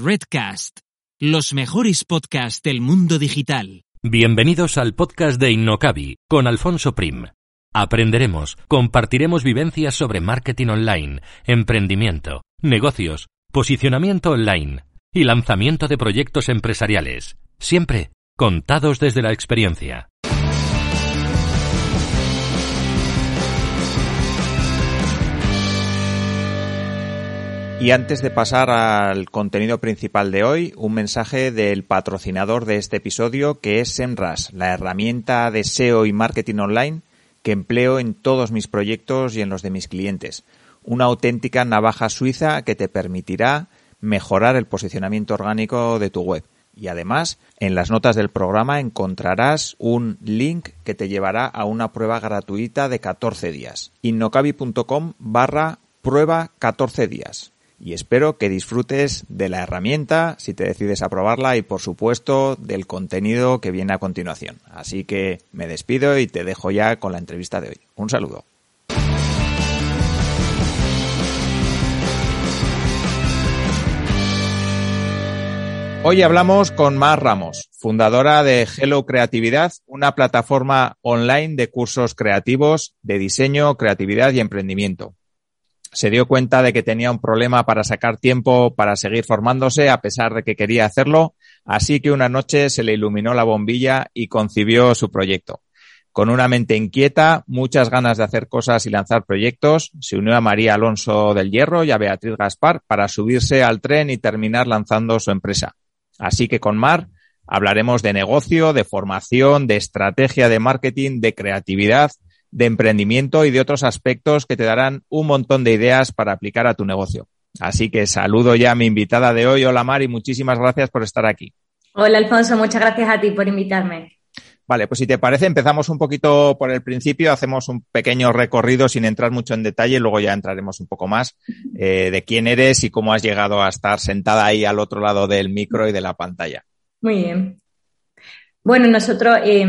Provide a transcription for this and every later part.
Redcast, los mejores podcasts del mundo digital. Bienvenidos al podcast de Innocabi con Alfonso Prim. Aprenderemos, compartiremos vivencias sobre marketing online, emprendimiento, negocios, posicionamiento online y lanzamiento de proyectos empresariales, siempre contados desde la experiencia. Y antes de pasar al contenido principal de hoy, un mensaje del patrocinador de este episodio que es SEMrush, la herramienta de SEO y marketing online que empleo en todos mis proyectos y en los de mis clientes. Una auténtica navaja suiza que te permitirá mejorar el posicionamiento orgánico de tu web. Y además, en las notas del programa encontrarás un link que te llevará a una prueba gratuita de 14 días. innocabi.com barra prueba 14 días y espero que disfrutes de la herramienta si te decides a probarla y por supuesto del contenido que viene a continuación. Así que me despido y te dejo ya con la entrevista de hoy. Un saludo. Hoy hablamos con Mar Ramos, fundadora de Hello Creatividad, una plataforma online de cursos creativos de diseño, creatividad y emprendimiento se dio cuenta de que tenía un problema para sacar tiempo para seguir formándose a pesar de que quería hacerlo, así que una noche se le iluminó la bombilla y concibió su proyecto. Con una mente inquieta, muchas ganas de hacer cosas y lanzar proyectos, se unió a María Alonso del Hierro y a Beatriz Gaspar para subirse al tren y terminar lanzando su empresa. Así que con Mar hablaremos de negocio, de formación, de estrategia de marketing, de creatividad, de emprendimiento y de otros aspectos que te darán un montón de ideas para aplicar a tu negocio. Así que saludo ya a mi invitada de hoy. Hola Mar y muchísimas gracias por estar aquí. Hola Alfonso, muchas gracias a ti por invitarme. Vale, pues si te parece, empezamos un poquito por el principio, hacemos un pequeño recorrido sin entrar mucho en detalle, luego ya entraremos un poco más eh, de quién eres y cómo has llegado a estar sentada ahí al otro lado del micro y de la pantalla. Muy bien. Bueno, nosotros, eh,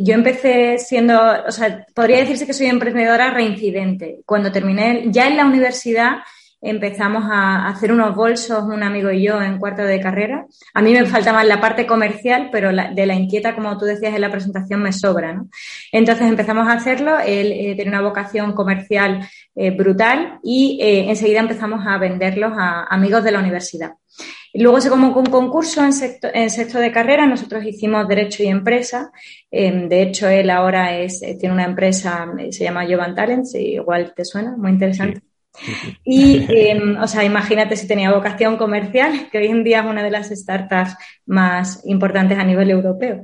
yo empecé siendo, o sea, podría decirse que soy emprendedora reincidente. Cuando terminé, ya en la universidad, empezamos a hacer unos bolsos, un amigo y yo, en cuarto de carrera. A mí me falta más la parte comercial, pero la, de la inquieta, como tú decías en la presentación, me sobra, ¿no? Entonces empezamos a hacerlo. Él eh, tiene una vocación comercial eh, brutal y eh, enseguida empezamos a venderlos a amigos de la universidad. Y luego se como un concurso en sexto, en sexto, de carrera, nosotros hicimos Derecho y Empresa. Eh, de hecho, él ahora es, tiene una empresa, se llama Jovan Talents, igual te suena, muy interesante. Sí. Y, eh, o sea, imagínate si tenía vocación comercial, que hoy en día es una de las startups más importantes a nivel europeo.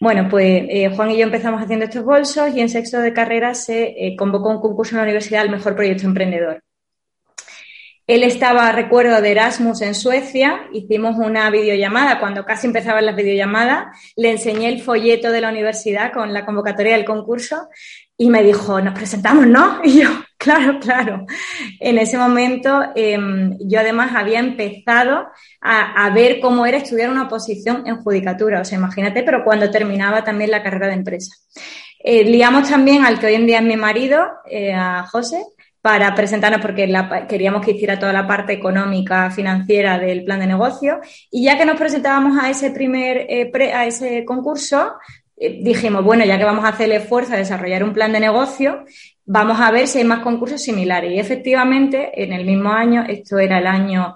Bueno, pues eh, Juan y yo empezamos haciendo estos bolsos y en sexto de carrera se eh, convocó un concurso en la universidad al mejor proyecto emprendedor. Él estaba, recuerdo, de Erasmus en Suecia, hicimos una videollamada, cuando casi empezaban las videollamadas, le enseñé el folleto de la universidad con la convocatoria del concurso y me dijo, nos presentamos, ¿no? Y yo, claro, claro. En ese momento eh, yo además había empezado a, ver cómo era estudiar una oposición en judicatura, o sea, imagínate, pero cuando terminaba también la carrera de empresa. Eh, liamos también al que hoy en día es mi marido, eh, a José, para presentarnos porque queríamos que hiciera toda la parte económica, financiera del plan de negocio. Y ya que nos presentábamos a ese primer, eh, a ese concurso, eh, dijimos, bueno, ya que vamos a hacer el esfuerzo de desarrollar un plan de negocio, vamos a ver si hay más concursos similares. Y efectivamente, en el mismo año, esto era el año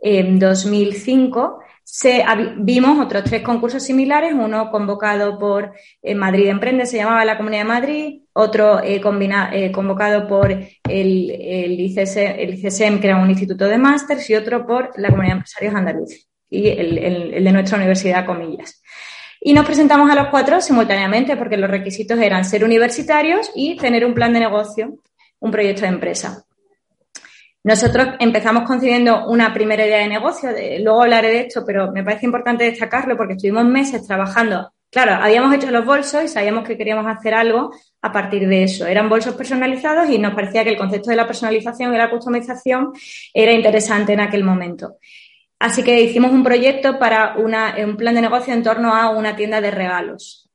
eh, 2005, se, vimos otros tres concursos similares, uno convocado por eh, Madrid Emprende, se llamaba la Comunidad de Madrid, otro eh, eh, convocado por el, el, ICSM, el, ICSM, que era un instituto de másters, y otro por la Comunidad de Empresarios Andaluz y el, el, de nuestra universidad, comillas. Y nos presentamos a los cuatro simultáneamente porque los requisitos eran ser universitarios y tener un plan de negocio, un proyecto de empresa. Nosotros empezamos concibiendo una primera idea de negocio, luego hablaré de esto, pero me parece importante destacarlo porque estuvimos meses trabajando. Claro, habíamos hecho los bolsos y sabíamos que queríamos hacer algo a partir de eso. Eran bolsos personalizados y nos parecía que el concepto de la personalización y la customización era interesante en aquel momento. Así que hicimos un proyecto para un plan de negocio en torno a una tienda de regalos.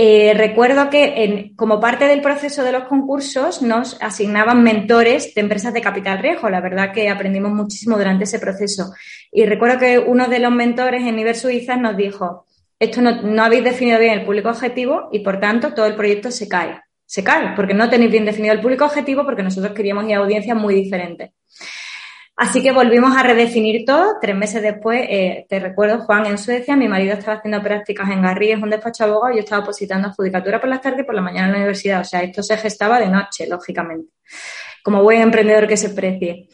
Eh, recuerdo que como parte del proceso de los concursos nos asignaban mentores de empresas de capital riesgo. La verdad que aprendimos muchísimo durante ese proceso. Y recuerdo que uno de los mentores en Nivel Suiza nos dijo, esto no, no habéis definido bien el público objetivo y por tanto todo el proyecto se cae. Se cae porque no tenéis bien definido el público objetivo porque nosotros queríamos ir a audiencias muy diferentes. Así que volvimos a redefinir todo. Tres meses después, eh, te recuerdo, Juan, en Suecia, mi marido estaba haciendo prácticas en Garrí, un despacho de abogados, y yo estaba positando a judicatura por las tardes y por la mañana en la universidad. O sea, esto se gestaba de noche, lógicamente, como buen emprendedor que se precie.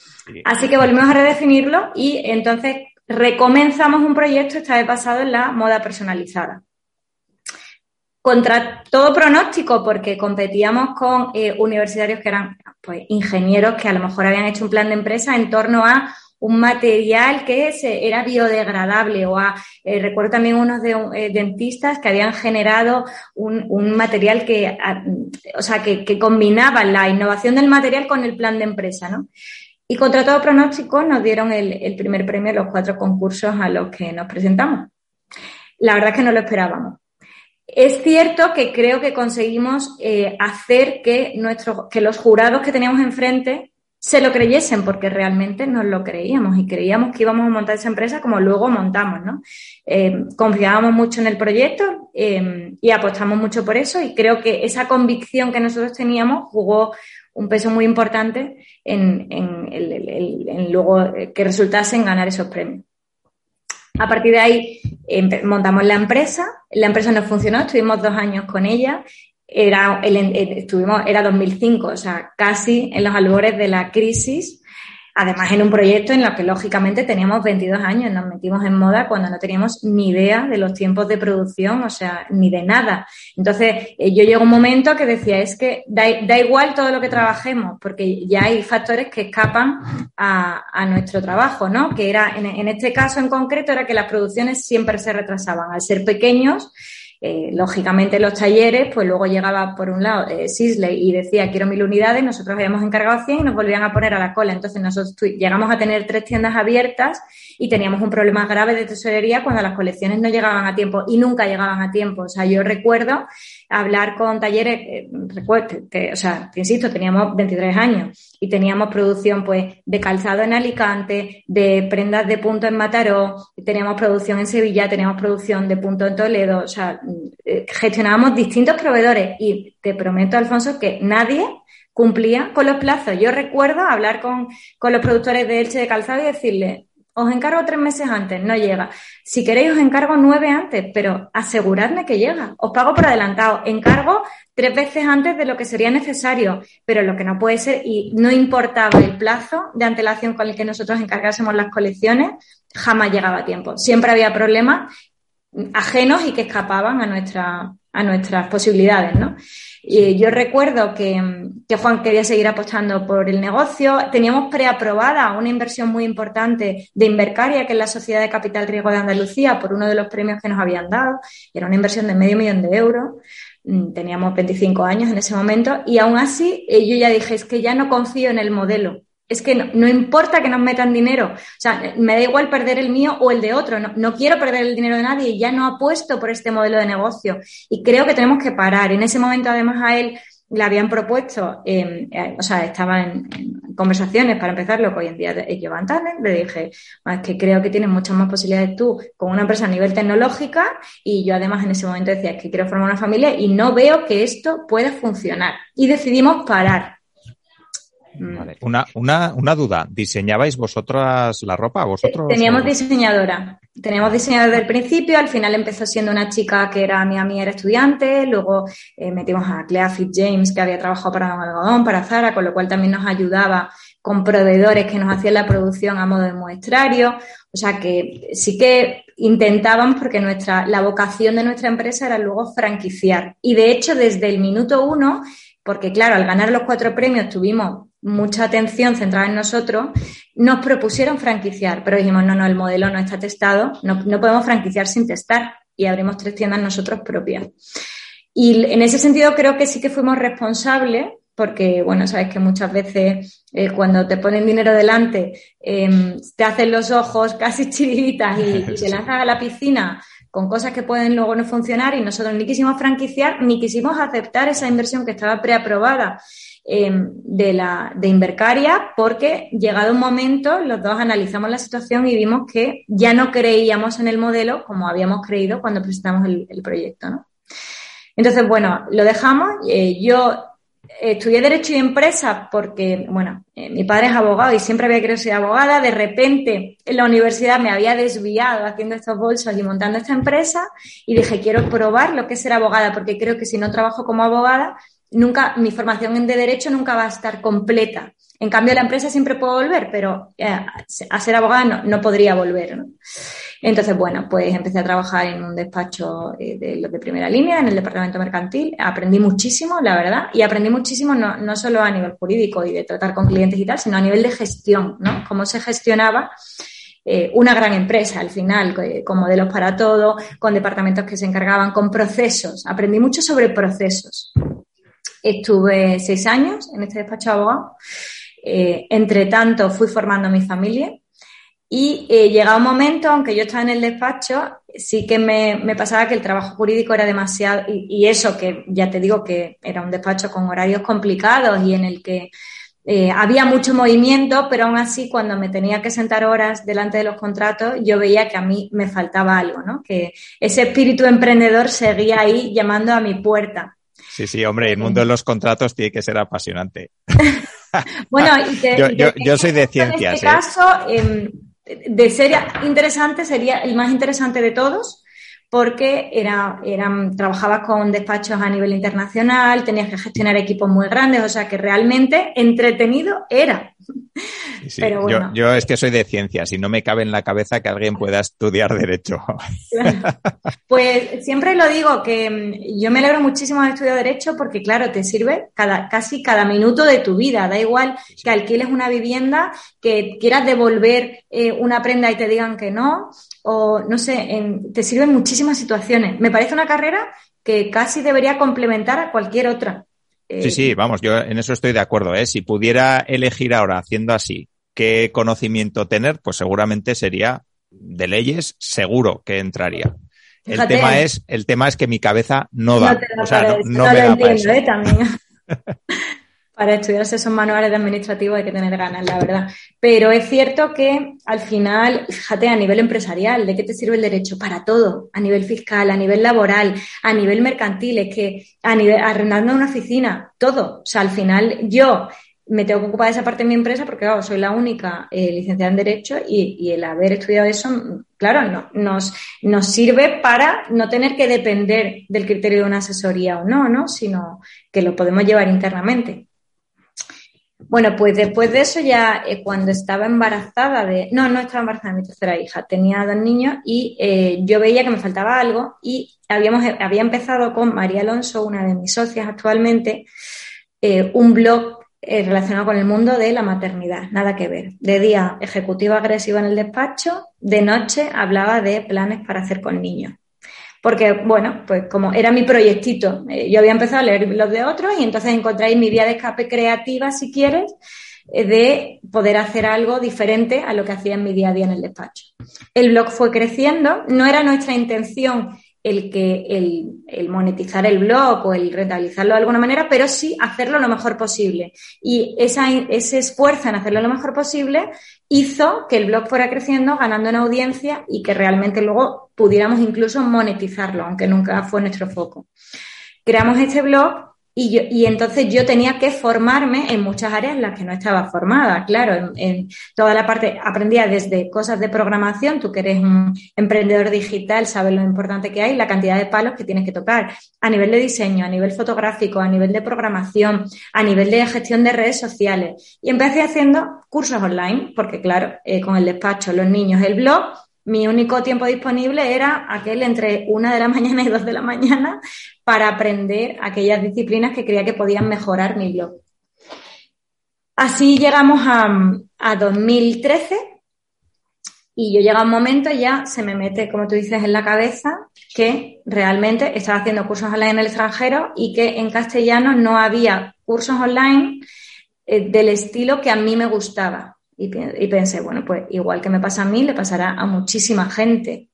Así que volvimos a redefinirlo y entonces recomenzamos un proyecto, esta vez basado en la moda personalizada contra todo pronóstico, porque competíamos con eh, universitarios que eran pues, ingenieros que a lo mejor habían hecho un plan de empresa en torno a un material que era biodegradable o a, eh, recuerdo también unos de, eh, dentistas que habían generado un, material que, o sea, que, combinaba la innovación del material con el plan de empresa, ¿no? Y contra todo pronóstico nos dieron el, el primer premio en los cuatro concursos a los que nos presentamos. La verdad es que no lo esperábamos. Es cierto que creo que conseguimos eh, hacer que, nuestro, que los jurados que teníamos enfrente se lo creyesen, porque realmente nos lo creíamos y creíamos que íbamos a montar esa empresa como luego montamos, ¿no? Eh, confiábamos mucho en el proyecto eh, y apostamos mucho por eso y creo que esa convicción que nosotros teníamos jugó un peso muy importante en, en luego que resultase en ganar esos premios. A partir de ahí montamos la empresa, la empresa no funcionó, estuvimos dos años con ella, era, el, estuvimos, era 2005, o sea, casi en los albores de la crisis Además, en un proyecto en el que lógicamente teníamos 22 años, nos metimos en moda cuando no teníamos ni idea de los tiempos de producción, o sea, ni de nada. Entonces, eh, yo llego un momento que decía, es que da, igual todo lo que trabajemos, porque ya hay factores que escapan a, nuestro trabajo, ¿no? Que era, en, en este caso en concreto, era que las producciones siempre se retrasaban. Al ser pequeños, eh, lógicamente los talleres, pues luego llegaba por un lado eh, Sisley y decía quiero mil unidades, nosotros habíamos encargado 100 y nos volvían a poner a la cola. Entonces nosotros llegamos a tener tres tiendas abiertas y teníamos un problema grave de tesorería cuando las colecciones no llegaban a tiempo y nunca llegaban a tiempo. O sea, yo recuerdo hablar con talleres, eh, recuerdo o sea, te insisto, teníamos 23 años y teníamos producción pues de calzado en Alicante, de prendas de punto en Mataró, teníamos producción en Sevilla, teníamos producción de punto en Toledo, o sea, eh, gestionábamos distintos proveedores y te prometo, Alfonso, que nadie cumplía con los plazos. Yo recuerdo hablar con, con los productores de Elche de Calzado y decirle, os encargo tres meses antes, no llega. Si queréis, os encargo nueve antes, pero aseguradme que llega. Os pago por adelantado. Encargo tres veces antes de lo que sería necesario, pero lo que no puede ser, y no importaba el plazo de antelación con el que nosotros encargásemos las colecciones, jamás llegaba a tiempo. Siempre había problemas ajenos y que escapaban a, nuestra, a nuestras posibilidades, ¿no? Y yo recuerdo que, Juan quería seguir apostando por el negocio. Teníamos preaprobada una inversión muy importante de Invercaria, que es la Sociedad de Capital Riesgo de Andalucía, por uno de los premios que nos habían dado. Era una inversión de medio millón de euros. Mm, teníamos 25 años en ese momento y aún así eh, yo ya dije, es que ya no confío en el modelo es que no, importa que nos metan dinero, o sea, me da igual perder el mío o el de otro, no, quiero perder el dinero de nadie ya no apuesto por este modelo de negocio. Y creo que tenemos que parar. En ese momento, además, a él le habían propuesto, em, eh, o sea, estaba en, conversaciones para empezar, lo que hoy en día llevan talent, le dije, es que creo que tienes muchas más posibilidades tú con una empresa a nivel tecnológica y yo además en ese momento decía, es que quiero formar una familia y no veo que esto pueda funcionar. Y decidimos parar. Mm. Una, una, una, duda, ¿diseñabais vosotras la ropa? ¿Vosotros? Teníamos diseñadora. Teníamos diseñadora desde el principio, al final empezó siendo una chica que era mi amiga, era estudiante, luego eh, metimos a Clea James, que había trabajado para Don Algodón, para Zara, con lo cual también nos ayudaba con proveedores que nos hacían la producción a modo de muestrario. O sea que sí que intentábamos, porque nuestra, la vocación de nuestra empresa era luego franquiciar. Y de hecho, desde el minuto uno, porque claro, al ganar los cuatro premios tuvimos mucha atención centrada en nosotros, nos propusieron franquiciar, pero dijimos, no, no, el modelo no está testado, no, no podemos franquiciar sin testar y abrimos tres tiendas nosotros propias. Y en ese sentido creo que sí que fuimos responsables porque, bueno, sabes que muchas veces eh, cuando te ponen dinero delante, eh, te hacen los ojos casi chivitas y, y te lanzas a la piscina con cosas que pueden luego no funcionar y nosotros ni quisimos franquiciar ni quisimos aceptar esa inversión que estaba preaprobada eh, de, la, de Invercaria porque llegado un momento los dos analizamos la situación y vimos que ya no creíamos en el modelo como habíamos creído cuando presentamos el, el proyecto, ¿no? Entonces, bueno, lo dejamos. Eh, yo estudié Derecho y Empresa porque, bueno, eh, mi padre es abogado y siempre había querido ser abogada. De repente, en la universidad me había desviado haciendo estos bolsos y montando esta empresa y dije, quiero probar lo que es ser abogada porque creo que si no trabajo como abogada, nunca, mi formación de Derecho nunca va a estar completa. En cambio, la empresa siempre puedo volver, pero eh, a ser abogada no, no podría volver. Entonces, bueno, pues empecé a trabajar en un despacho eh, de los de primera línea, en el departamento mercantil. Aprendí muchísimo, la verdad, y aprendí muchísimo no, no solo a nivel jurídico y de tratar con clientes y tal, sino a nivel de gestión, ¿no? Cómo se gestionaba eh, una gran empresa al final, con modelos para todo, con departamentos que se encargaban, con procesos. Aprendí mucho sobre procesos. Estuve seis años en este despacho de abogado. Eh, entre tanto, fui formando mi familia y eh, llegado un momento, aunque yo estaba en el despacho, sí que me, pasaba que el trabajo jurídico era demasiado, y, y, eso que ya te digo que era un despacho con horarios complicados y en el que eh, había mucho movimiento, pero aún así cuando me tenía que sentar horas delante de los contratos, yo veía que a mí me faltaba algo, ¿no? Que ese espíritu emprendedor seguía ahí llamando a mi puerta. Sí, sí, hombre, el mundo de los contratos tiene que ser apasionante. bueno, y te, yo, yo, yo, soy de ciencias. En este ¿eh? caso, eh, de ser interesante sería el más interesante de todos porque era, eran, trabajabas con despachos a nivel internacional, tenías que gestionar equipos muy grandes, o sea que realmente entretenido era. Sí, sí. Pero bueno. yo, yo, es que soy de ciencias y no me cabe en la cabeza que alguien pueda estudiar derecho. Pues siempre lo digo que mm, yo me alegro muchísimo de estudiar derecho porque claro, te sirve cada, casi cada minuto de tu vida. Da igual que alquiles una vivienda, que quieras devolver eh, una prenda y te digan que no, o no sé, en, te sirven muchísimas situaciones. Me parece una carrera que casi debería complementar a cualquier otra. Sí, sí, vamos, yo en eso estoy de acuerdo. ¿eh? Si pudiera elegir ahora, haciendo así, qué conocimiento tener, pues seguramente sería de leyes, seguro que entraría. El Fíjate, tema es, el tema es que mi cabeza no da. No o sea, no, no, no me lo da para entiendo, eso. ¿eh? También. para estudiarse esos manuales de administrativo hay que tener ganas, la verdad. Pero es cierto que al final, fíjate, a nivel empresarial, ¿de qué te sirve el derecho? Para todo, a nivel fiscal, a nivel laboral, a nivel mercantil, es que a nivel arrendando una oficina, todo. O sea, al final yo me tengo que ocupar de esa parte de mi empresa porque, claro, soy la única eh, licenciada en Derecho y, el haber estudiado eso, claro, no, nos, nos sirve para no tener que depender del criterio de una asesoría o no, ¿no? Sino que lo podemos llevar internamente. Bueno, pues después de eso ya eh, cuando estaba embarazada de... No, no estaba embarazada de mi tercera hija, tenía dos niños y eh, yo veía que me faltaba algo y habíamos, había empezado con María Alonso, una de mis socias actualmente, eh, un blog relacionado con el mundo de la maternidad, nada que ver. De día, ejecutiva agresiva en el despacho, de noche hablaba de planes para hacer con niños porque, bueno, pues como era mi proyectito, eh, yo había empezado a leer los de otros y entonces encontré mi vía de escape creativa, si quieres, eh, de poder hacer algo diferente a lo que hacía en mi día a día en el despacho. El blog fue creciendo, no era nuestra intención el que el, monetizar el blog o el rentabilizarlo de alguna manera, pero sí hacerlo lo mejor posible. Y ese esfuerzo en hacerlo lo mejor posible hizo que el blog fuera creciendo, ganando en audiencia y que realmente luego pudiéramos incluso monetizarlo, aunque nunca fue nuestro foco. Creamos este blog y, yo, y entonces yo tenía que formarme en muchas áreas en las que no estaba formada. Claro, en, toda la parte, aprendía desde cosas de programación, tú que eres un emprendedor digital, sabes lo importante que hay, la cantidad de palos que tienes que tocar, a nivel de diseño, a nivel fotográfico, a nivel de programación, a nivel de gestión de redes sociales. Y empecé haciendo cursos online, porque claro, eh, con el despacho, los niños, el blog, mi único tiempo disponible era aquel entre una de la mañana y dos de la mañana para aprender aquellas disciplinas que creía que podían mejorar mi blog. Así llegamos a, a 2013 y yo llega un momento ya se me mete, como tú dices, en la cabeza que realmente estaba haciendo cursos online en el extranjero y que en castellano no había cursos online eh, del estilo que a mí me gustaba. Y, pensé, bueno, pues igual que me pasa a mí, le pasará a muchísima gente.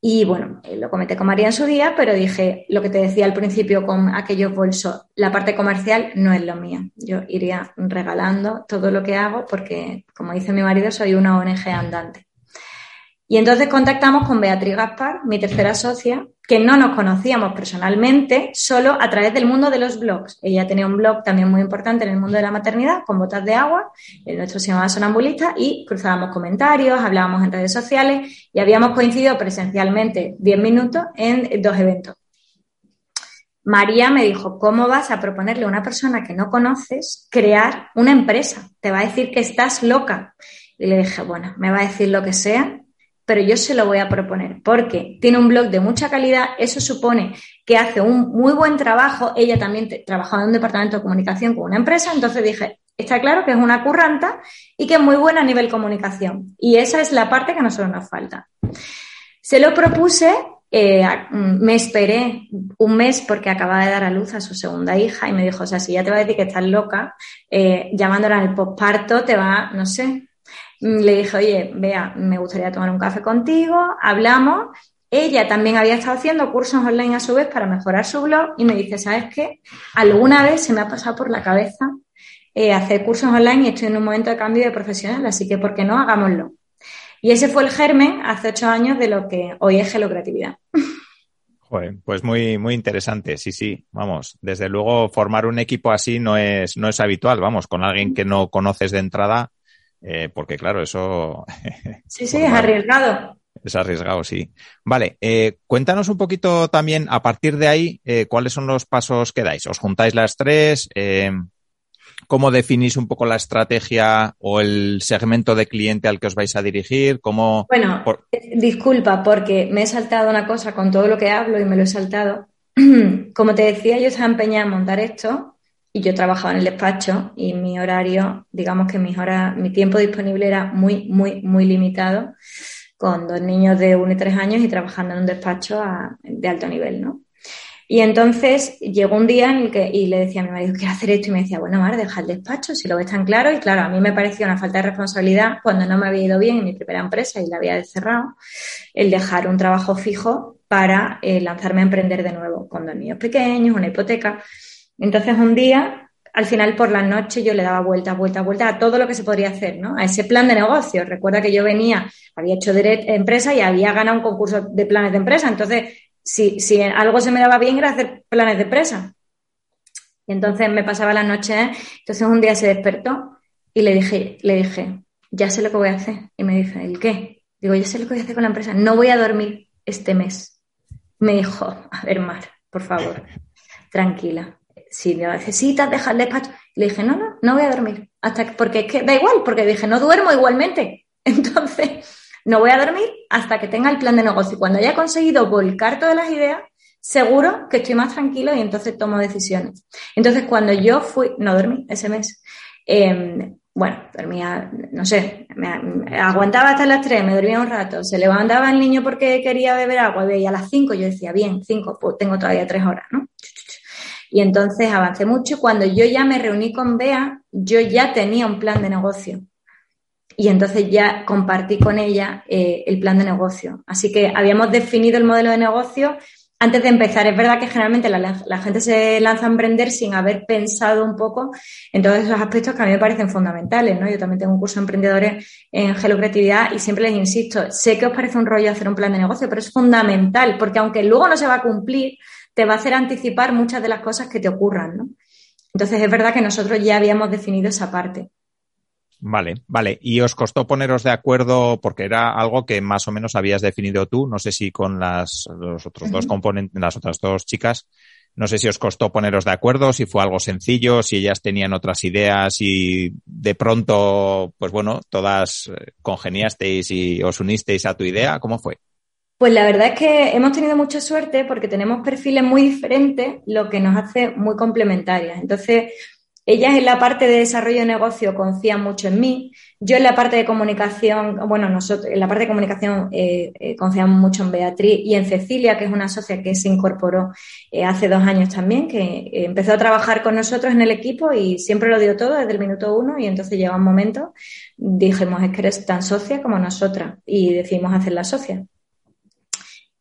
Y bueno, eh, lo comenté con María en su día, pero dije lo que te decía al principio con aquellos bolsos, la parte comercial no es lo mío. Yo iría regalando todo lo que hago porque, como dice mi marido, soy una ONG andante. Y entonces contactamos con Beatriz Gaspar, mi tercera socia, que no nos conocíamos personalmente, solo a través del mundo de los blogs. Ella tenía un blog también muy importante en el mundo de la maternidad, con botas de agua, el nuestro se llamaba Sonambulista, y cruzábamos comentarios, hablábamos en redes sociales y habíamos coincidido presencialmente 10 minutos en dos eventos. María me dijo, ¿cómo vas a proponerle a una persona que no conoces crear una empresa? Te va a decir que estás loca. Y le dije, bueno, me va a decir lo que sea, pero yo se lo voy a proponer porque tiene un blog de mucha calidad, eso supone que hace un muy buen trabajo, ella también trabajaba en un departamento de comunicación con una empresa, entonces dije, está claro que es una curranta y que es muy buena a nivel comunicación. Y esa es la parte que a nosotros nos falta. Se lo propuse, eh, me esperé un mes porque acababa de dar a luz a su segunda hija y me dijo, o sea, si ya te va a decir que estás loca, eh, llamándola al posparto, te va, no sé, le dije, oye, vea, me gustaría tomar un café contigo, hablamos. Ella también había estado haciendo cursos online a su vez para mejorar su blog y me dice, ¿sabes qué? Alguna vez se me ha pasado por la cabeza eh, hacer cursos online y estoy en un momento de cambio de profesional, así que ¿por qué no? Hagámoslo. Y ese fue el germen hace ocho años de lo que hoy es Gelocreatividad. Joder, pues muy, muy interesante, sí, sí, vamos, desde luego formar un equipo así no es, no es habitual, vamos, con alguien que no conoces de entrada, eh, porque claro, eso... Sí, sí, es arriesgado. Es arriesgado, sí. Vale, eh, cuéntanos un poquito también, a partir de ahí, eh, cuáles son los pasos que dais. ¿Os juntáis las tres? ¿Cómo definís un poco la estrategia o el segmento de cliente al que os vais a dirigir? ¿Cómo... Bueno, disculpa, porque me he saltado una cosa con todo lo que hablo y me lo he saltado. Como te decía, yo estaba empeñada en montar esto y yo trabajaba en el despacho y mi horario, digamos que mis horas, mi tiempo disponible era muy, muy, muy limitado con dos niños de 1 y 3 años y trabajando en un despacho de alto nivel, ¿no? Y entonces llegó un día en el que y le decía a mi marido, quiero hacer esto, y me decía, bueno, Mar, deja el despacho, si lo ves tan claro. Y claro, a mí me parecía una falta de responsabilidad cuando no me había ido bien en mi primera empresa y la había cerrado, el dejar un trabajo fijo para eh, lanzarme a emprender de nuevo con dos niños pequeños, una hipoteca. Entonces un día, al final por la noche yo le daba vuelta, vuelta, vuelta a todo lo que se podría hacer, ¿no? A ese plan de negocio. Recuerda que yo venía, había hecho empresa y había ganado un concurso de planes de empresa. Entonces, si, algo se me daba bien era hacer planes de empresa. Y entonces me pasaba la noche, ¿eh? entonces un día se despertó y le dije, le dije, ya sé lo que voy a hacer. Y me dice, ¿el qué? Digo, ya sé lo que voy a hacer con la empresa. No voy a dormir este mes. Me dijo, a ver, Mar, por favor, tranquila si necesitas, deja el despacho. Le dije, no, no, no voy a dormir. Hasta porque es que da igual, porque dije, no duermo igualmente. Entonces, no voy a dormir hasta que tenga el plan de negocio. Cuando haya conseguido volcar todas las ideas, seguro que estoy más tranquilo y entonces tomo decisiones. Entonces, cuando yo fui, no dormí ese mes. Em, bueno, dormía, no sé, me, aguantaba hasta las 3, me dormía un rato, se levantaba el niño porque quería beber agua, y a las 5, yo decía, bien, 5, pues tengo todavía 3 horas, ¿no? Y entonces avancé mucho. Cuando yo ya me reuní con Bea, yo ya tenía un plan de negocio. Y entonces ya compartí con ella eh, el plan de negocio. Así que habíamos definido el modelo de negocio antes de empezar. Es verdad que generalmente la, gente se lanza a emprender sin haber pensado un poco en todos esos aspectos que a mí me parecen fundamentales. ¿no? Yo también tengo un curso de emprendedores en Gelocreatividad y siempre les insisto, sé que os parece un rollo hacer un plan de negocio, pero es fundamental porque aunque luego no se va a cumplir, te va a hacer anticipar muchas de las cosas que te ocurran, ¿no? Entonces es verdad que nosotros ya habíamos definido esa parte. Vale, vale. ¿Y os costó poneros de acuerdo porque era algo que más o menos habías definido tú? No sé si con las los otros dos componentes, las otras dos chicas, no sé si os costó poneros de acuerdo, si fue algo sencillo, si ellas tenían otras ideas y de pronto, pues bueno, todas eh, congeniasteis y os unisteis a tu idea. ¿Cómo fue? Pues la verdad es que hemos tenido mucha suerte porque tenemos perfiles muy diferentes, lo que nos hace muy complementarias. Entonces, Ellas en la parte de desarrollo de negocio confían mucho en mí. Yo en la parte de comunicación, bueno, nosotros en la parte de comunicación eh, eh, confiamos mucho en Beatriz y en Cecilia, que es una socia que se incorporó eh, hace dos años también, que empezó a trabajar con nosotros en el equipo y siempre lo dio todo desde el minuto uno y entonces llega un momento, dijimos, es que eres tan socia como nosotras y decidimos hacer la socia.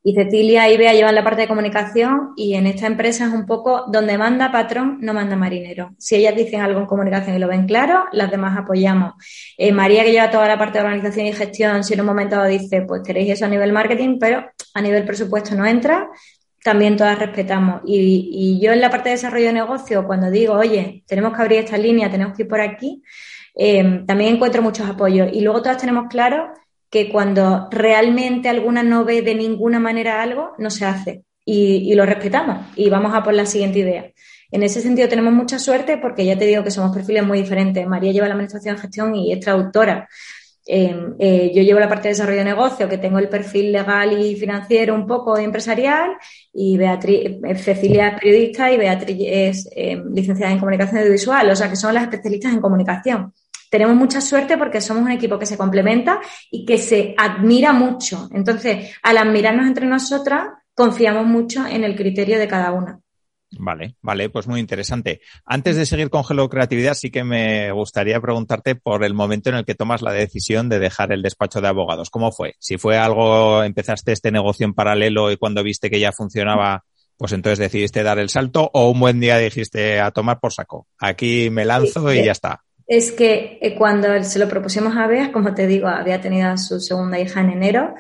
Y Cecilia y Bea llevan la parte de comunicación y en esta empresa es un poco donde manda patrón, no manda marinero. Si ellas dicen algo en comunicación y lo ven claro, las demás apoyamos. Eh, María, que lleva toda la parte de organización y gestión, si en un momento dice, pues queréis eso a nivel marketing, pero a nivel presupuesto no entra, también todas respetamos. Y, yo en la parte de desarrollo de negocio, cuando digo, oye, tenemos que abrir esta línea, tenemos que ir por aquí, eh, también encuentro muchos apoyos. Y luego todas tenemos claro que cuando realmente alguna no ve de ninguna manera algo, no se hace. Y, lo respetamos y vamos a por la siguiente idea. En ese sentido tenemos mucha suerte porque ya te digo que somos perfiles muy diferentes. María lleva la administración de gestión y es traductora. Em, eh, yo llevo la parte de desarrollo de negocio, que tengo el perfil legal y financiero un poco empresarial, y Beatriz, eh, Cecilia es periodista y Beatriz es licenciada en comunicación audiovisual, o sea que son las especialistas en comunicación tenemos mucha suerte porque somos un equipo que se complementa y que se admira mucho. Entonces, al admirarnos entre nosotras, confiamos mucho en el criterio de cada una. Vale, vale, pues muy interesante. Antes de seguir con Hello Creatividad, sí que me gustaría preguntarte por el momento en el que tomas la decisión de dejar el despacho de abogados. ¿Cómo fue? Si fue algo, empezaste este negocio en paralelo y cuando viste que ya funcionaba, pues entonces decidiste dar el salto o un buen día dijiste a tomar por saco. Aquí me lanzo y ya está es que eh, cuando se lo propusimos a Bea, como te digo, había tenido a su segunda hija en enero,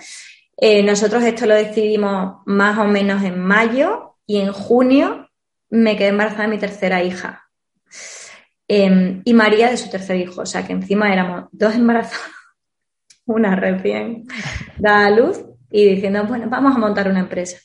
eh, nosotros esto lo decidimos más o menos en mayo y en junio me quedé embarazada de mi tercera hija. Em, y María de su tercer hijo, o sea que encima éramos dos embarazadas, una recién da a luz y diciendo, bueno, vamos a montar una empresa.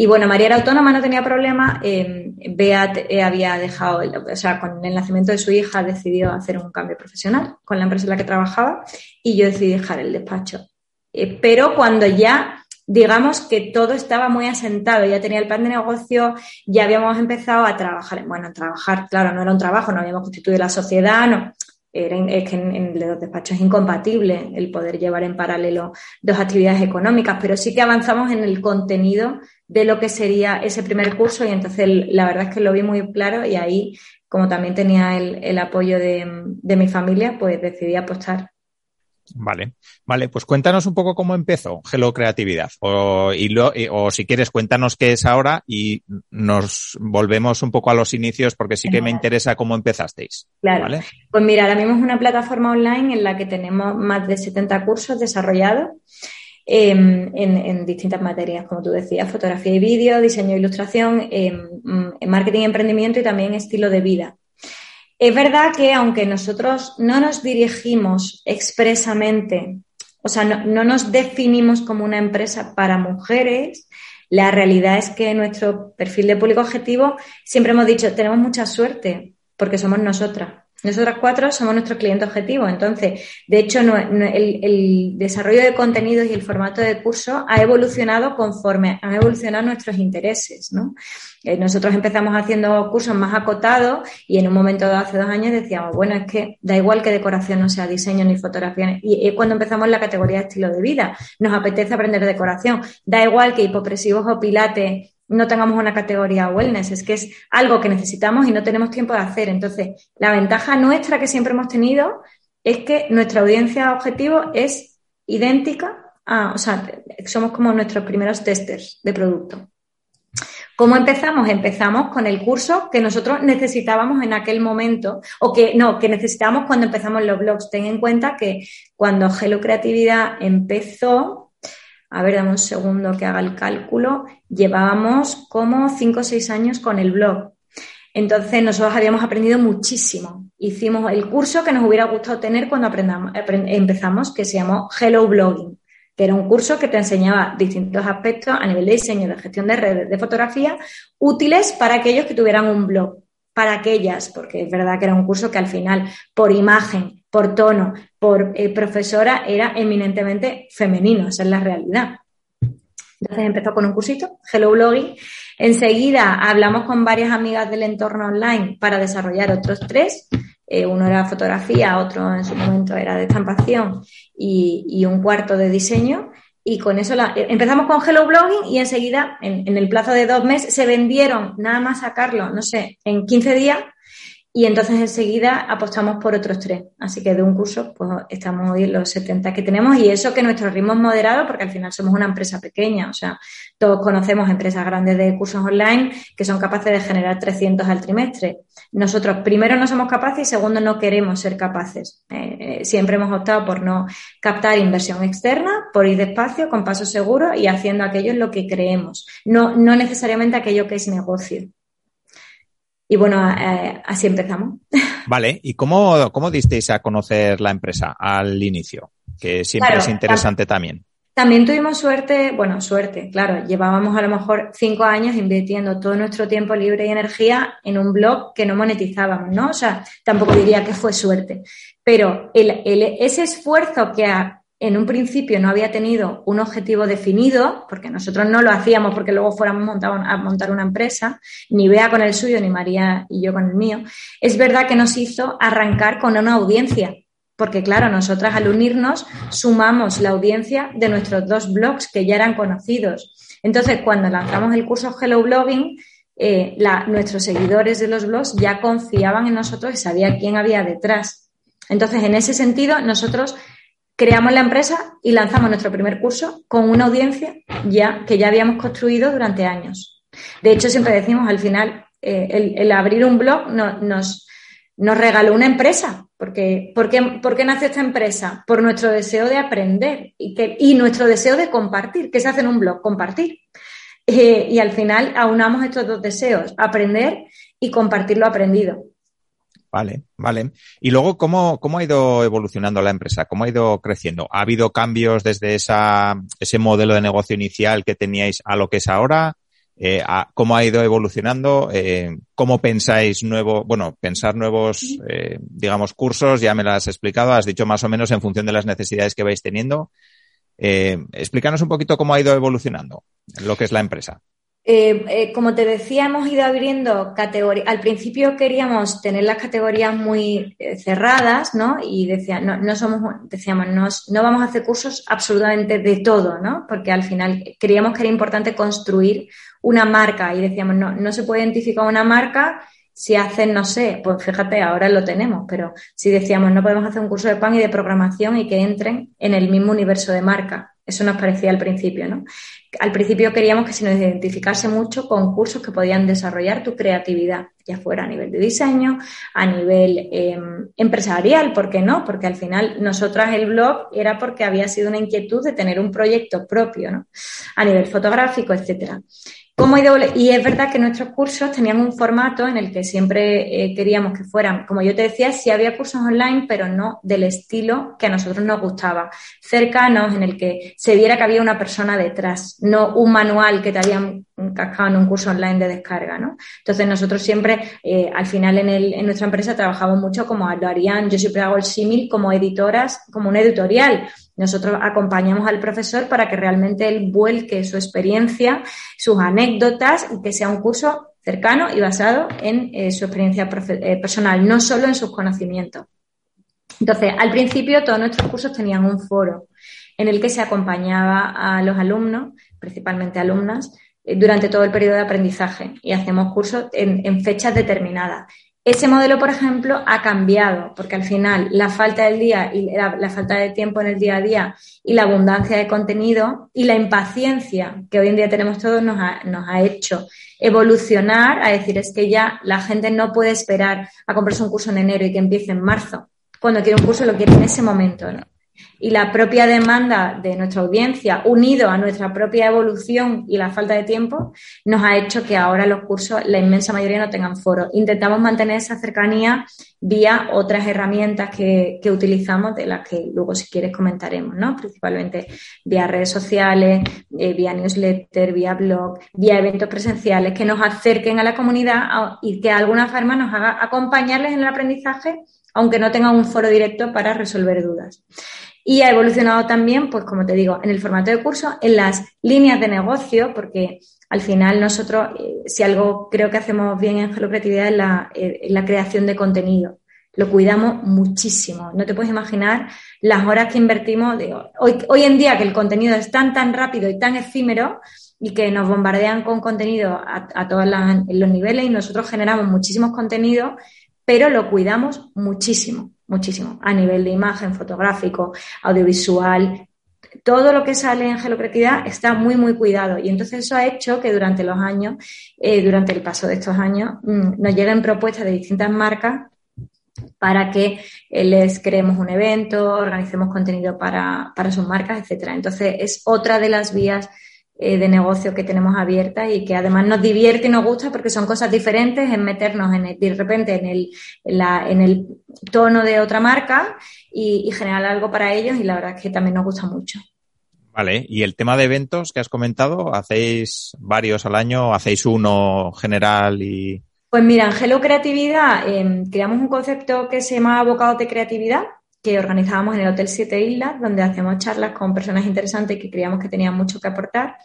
Y bueno, María era autónoma, no tenía problema. Eh, Bea eh, había dejado, o sea, con el nacimiento de su hija decidió hacer un cambio profesional con la empresa en la que trabajaba y yo decidí dejar el despacho. Eh, pero cuando ya, digamos que todo estaba muy asentado, ya tenía el plan de negocio, ya habíamos empezado a trabajar, bueno, trabajar, claro, no era un trabajo, no habíamos constituido la sociedad, no, es que en, los despachos es incompatible el poder llevar en paralelo dos actividades económicas, pero sí que avanzamos en el contenido de lo que sería ese primer curso y entonces la verdad es que lo vi muy claro y ahí, como también tenía el, apoyo de, de mi familia, pues decidí apostar Vale, vale, pues cuéntanos un poco cómo empezó Hello Creatividad o, y o si quieres cuéntanos qué es ahora y nos volvemos un poco a los inicios porque sí que me interesa cómo empezasteis. Claro. Pues mira, ahora mismo es una plataforma online en la que tenemos más de 70 cursos desarrollados em, en, distintas materias, como tú decías, fotografía y vídeo, diseño e ilustración, em, marketing y emprendimiento y también estilo de vida. Es verdad que aunque nosotros no nos dirigimos expresamente, o sea, no, nos definimos como una empresa para mujeres, la realidad es que nuestro perfil de público objetivo siempre hemos dicho, tenemos mucha suerte porque somos nosotras. Nosotras cuatro somos nuestro cliente objetivo. Entonces, de hecho, el, desarrollo de contenidos y el formato de curso ha evolucionado conforme han evolucionado nuestros intereses. ¿no? Eh, nosotros empezamos haciendo cursos más acotados y en un momento hace dos años decíamos, bueno, es que da igual que decoración no sea diseño ni fotografía. Y es cuando empezamos la categoría de estilo de vida. Nos apetece aprender decoración. Da igual que hipopresivos o pilates no tengamos una categoría wellness, es que es algo que necesitamos y no tenemos tiempo de hacer. Entonces, la ventaja nuestra que siempre hemos tenido es que nuestra audiencia objetivo es idéntica a, o sea, somos como nuestros primeros testers de producto. ¿Cómo empezamos? Empezamos con el curso que nosotros necesitábamos en aquel momento, o que no, que necesitábamos cuando empezamos los blogs. Ten en cuenta que cuando Hello Creatividad empezó, a ver, dame un segundo que haga el cálculo, llevábamos como cinco o seis años con el blog. Entonces nosotros habíamos aprendido muchísimo. Hicimos el curso que nos hubiera gustado tener cuando empezamos, que se llamó Hello Blogging, que era un curso que te enseñaba distintos aspectos a nivel de diseño, de gestión de redes, de fotografía, útiles para aquellos que tuvieran un blog, para aquellas, porque es verdad que era un curso que al final, por imagen, por tono, por eh, profesora, era eminentemente femenino, esa es la realidad. Entonces empezó con un cursito, Hello Blogging, Enseguida hablamos con varias amigas del entorno online para desarrollar otros tres. Eh, uno era fotografía, otro en su momento era de estampación y, un cuarto de diseño. Y con eso la, empezamos con Hello Blogging y enseguida, en, en, el plazo de dos meses, se vendieron nada más sacarlo, no sé, en 15 días, y entonces enseguida apostamos por otros tres. Así que de un curso, pues estamos hoy los 70 que tenemos y eso que nuestro ritmo es moderado porque al final somos una empresa pequeña. O sea, todos conocemos empresas grandes de cursos online que son capaces de generar 300 al trimestre. Nosotros primero no somos capaces y segundo no queremos ser capaces. Eh, siempre hemos optado por no captar inversión externa, por ir despacio, con pasos seguros y haciendo aquello en lo que creemos. No, no necesariamente aquello que es negocio. Y bueno, eh, así empezamos. Vale, ¿y cómo, cómo disteis a conocer la empresa al inicio? Que siempre es interesante también. También tuvimos suerte, bueno, suerte, claro, llevábamos a lo mejor cinco años invirtiendo todo nuestro tiempo libre y energía en un blog que no monetizábamos, ¿no? O sea, tampoco diría que fue suerte, pero el, ese esfuerzo que ha, en un principio no había tenido un objetivo definido, porque nosotros no lo hacíamos porque luego fuéramos a montar una empresa, ni Bea con el suyo, ni María y yo con el mío, es verdad que nos hizo arrancar con una audiencia. Porque claro, nosotras al unirnos sumamos la audiencia de nuestros dos blogs que ya eran conocidos. Entonces, cuando lanzamos el curso Hello Blogging, eh, nuestros seguidores de los blogs ya confiaban en nosotros y sabían quién había detrás. Entonces, en ese sentido, nosotros creamos la empresa y lanzamos nuestro primer curso con una audiencia ya que ya habíamos construido durante años. De hecho, siempre decimos al final, eh, el, abrir un blog nos, nos regaló una empresa. Porque, ¿por, qué, nace esta empresa? Por nuestro deseo de aprender y, nuestro deseo de compartir. ¿Qué se hace en un blog? Compartir. Eh, y al final aunamos estos dos deseos, aprender y compartir lo aprendido. Vale, vale. Y luego, ¿cómo, ¿cómo ha ido evolucionando la empresa? ¿Cómo ha ido creciendo? ¿Ha habido cambios desde esa, ese modelo de negocio inicial que teníais a lo que es ahora? Eh, ¿Cómo ha ido evolucionando? Eh, ¿Cómo pensáis nuevo, bueno, pensar nuevos, eh, digamos, cursos? Ya me lo has explicado, has dicho más o menos en función de las necesidades que vais teniendo. explícanos un poquito cómo ha ido evolucionando lo que es la empresa. Eh, eh, como te decía, hemos ido abriendo categorías. Al principio queríamos tener las categorías muy eh, cerradas, ¿no? Y decía, no, no somos, decíamos, no, no, vamos a hacer cursos absolutamente de todo, ¿no? Porque al final creíamos que era importante construir una marca y decíamos, no, no se puede identificar una marca si hacen, no sé, pues fíjate, ahora lo tenemos, pero si decíamos, no podemos hacer un curso de pan y de programación y que entren en el mismo universo de marca. Eso nos parecía al principio, ¿no? Al principio queríamos que se nos identificase mucho con cursos que podían desarrollar tu creatividad, ya fuera a nivel de diseño, a nivel em, empresarial, ¿por qué no? Porque al final nosotras el blog era porque había sido una inquietud de tener un proyecto propio, ¿no? A nivel fotográfico, etcétera y es verdad que nuestros cursos tenían un formato en el que siempre eh, queríamos que fueran, como yo te decía, sí había cursos online, pero no del estilo que a nosotros nos gustaba, cercanos, en el que se viera que había una persona detrás, no un manual que te habían cascado en un curso online de descarga, ¿no? Entonces nosotros siempre, eh, al final en, el, en nuestra empresa trabajamos mucho como lo harían, yo siempre hago el símil como editoras, como un editorial nosotros acompañamos al profesor para que realmente él vuelque su experiencia, sus anécdotas y que sea un curso cercano y basado en eh, su experiencia eh, personal, no solo en sus conocimientos. Entonces, al principio todos nuestros cursos tenían un foro en el que se acompañaba a los alumnos, principalmente alumnas, eh, durante todo el periodo de aprendizaje y hacemos cursos en fechas determinadas. Ese modelo, por ejemplo, ha cambiado porque al final la falta del día y la, falta de tiempo en el día a día y la abundancia de contenido y la impaciencia que hoy en día tenemos todos nos ha, hecho evolucionar a decir es que ya la gente no puede esperar a comprarse un curso en enero y que empiece en marzo. Cuando quiere un curso lo quiere en ese momento. Y la propia demanda de nuestra audiencia, unido a nuestra propia evolución y la falta de tiempo, nos ha hecho que ahora los cursos, la inmensa mayoría no tengan foro. Intentamos mantener esa cercanía vía otras herramientas que, utilizamos, de las que luego, si quieres, comentaremos, ¿no? Principalmente vía redes sociales, eh, vía newsletter, vía blog, vía eventos presenciales que nos acerquen a la comunidad y que de alguna forma nos haga acompañarles en el aprendizaje aunque no tengan un foro directo para resolver dudas. Y ha evolucionado también, pues como te digo, en el formato de curso, en las líneas de negocio, porque Al final, nosotros, eh, si algo creo que hacemos bien en Hello Creatividad es la, eh, creación de contenido. Lo cuidamos muchísimo. No te puedes imaginar las horas que invertimos. hoy, hoy en día que el contenido es tan, tan rápido y tan efímero, y que nos bombardean con contenido a, todos los niveles y nosotros generamos muchísimos contenidos, pero lo cuidamos muchísimo, muchísimo, a nivel de imagen, fotográfico, audiovisual. Todo lo que sale en Gelocreatividad está muy, muy cuidado. Y entonces eso ha hecho que durante los años, eh, durante el paso de estos años, mm, nos lleguen propuestas de distintas marcas para que eh, les creemos un evento, organicemos contenido para, para sus marcas, etcétera. Entonces, es otra de las vías eh, de negocio que tenemos abierta y que además nos divierte y nos gusta porque son cosas diferentes en meternos en de repente en el, en, el tono de otra marca y, generar algo para ellos y la verdad es que también nos gusta mucho. Vale, y el tema de eventos que has comentado, ¿hacéis varios al año? ¿Hacéis uno general y...? Pues mira, en Hello Creatividad em, creamos un concepto que se llama Abocados de Creatividad, organizábamos en el Hotel Siete Islas, donde hacíamos charlas con personas interesantes que creíamos que tenían mucho que aportar.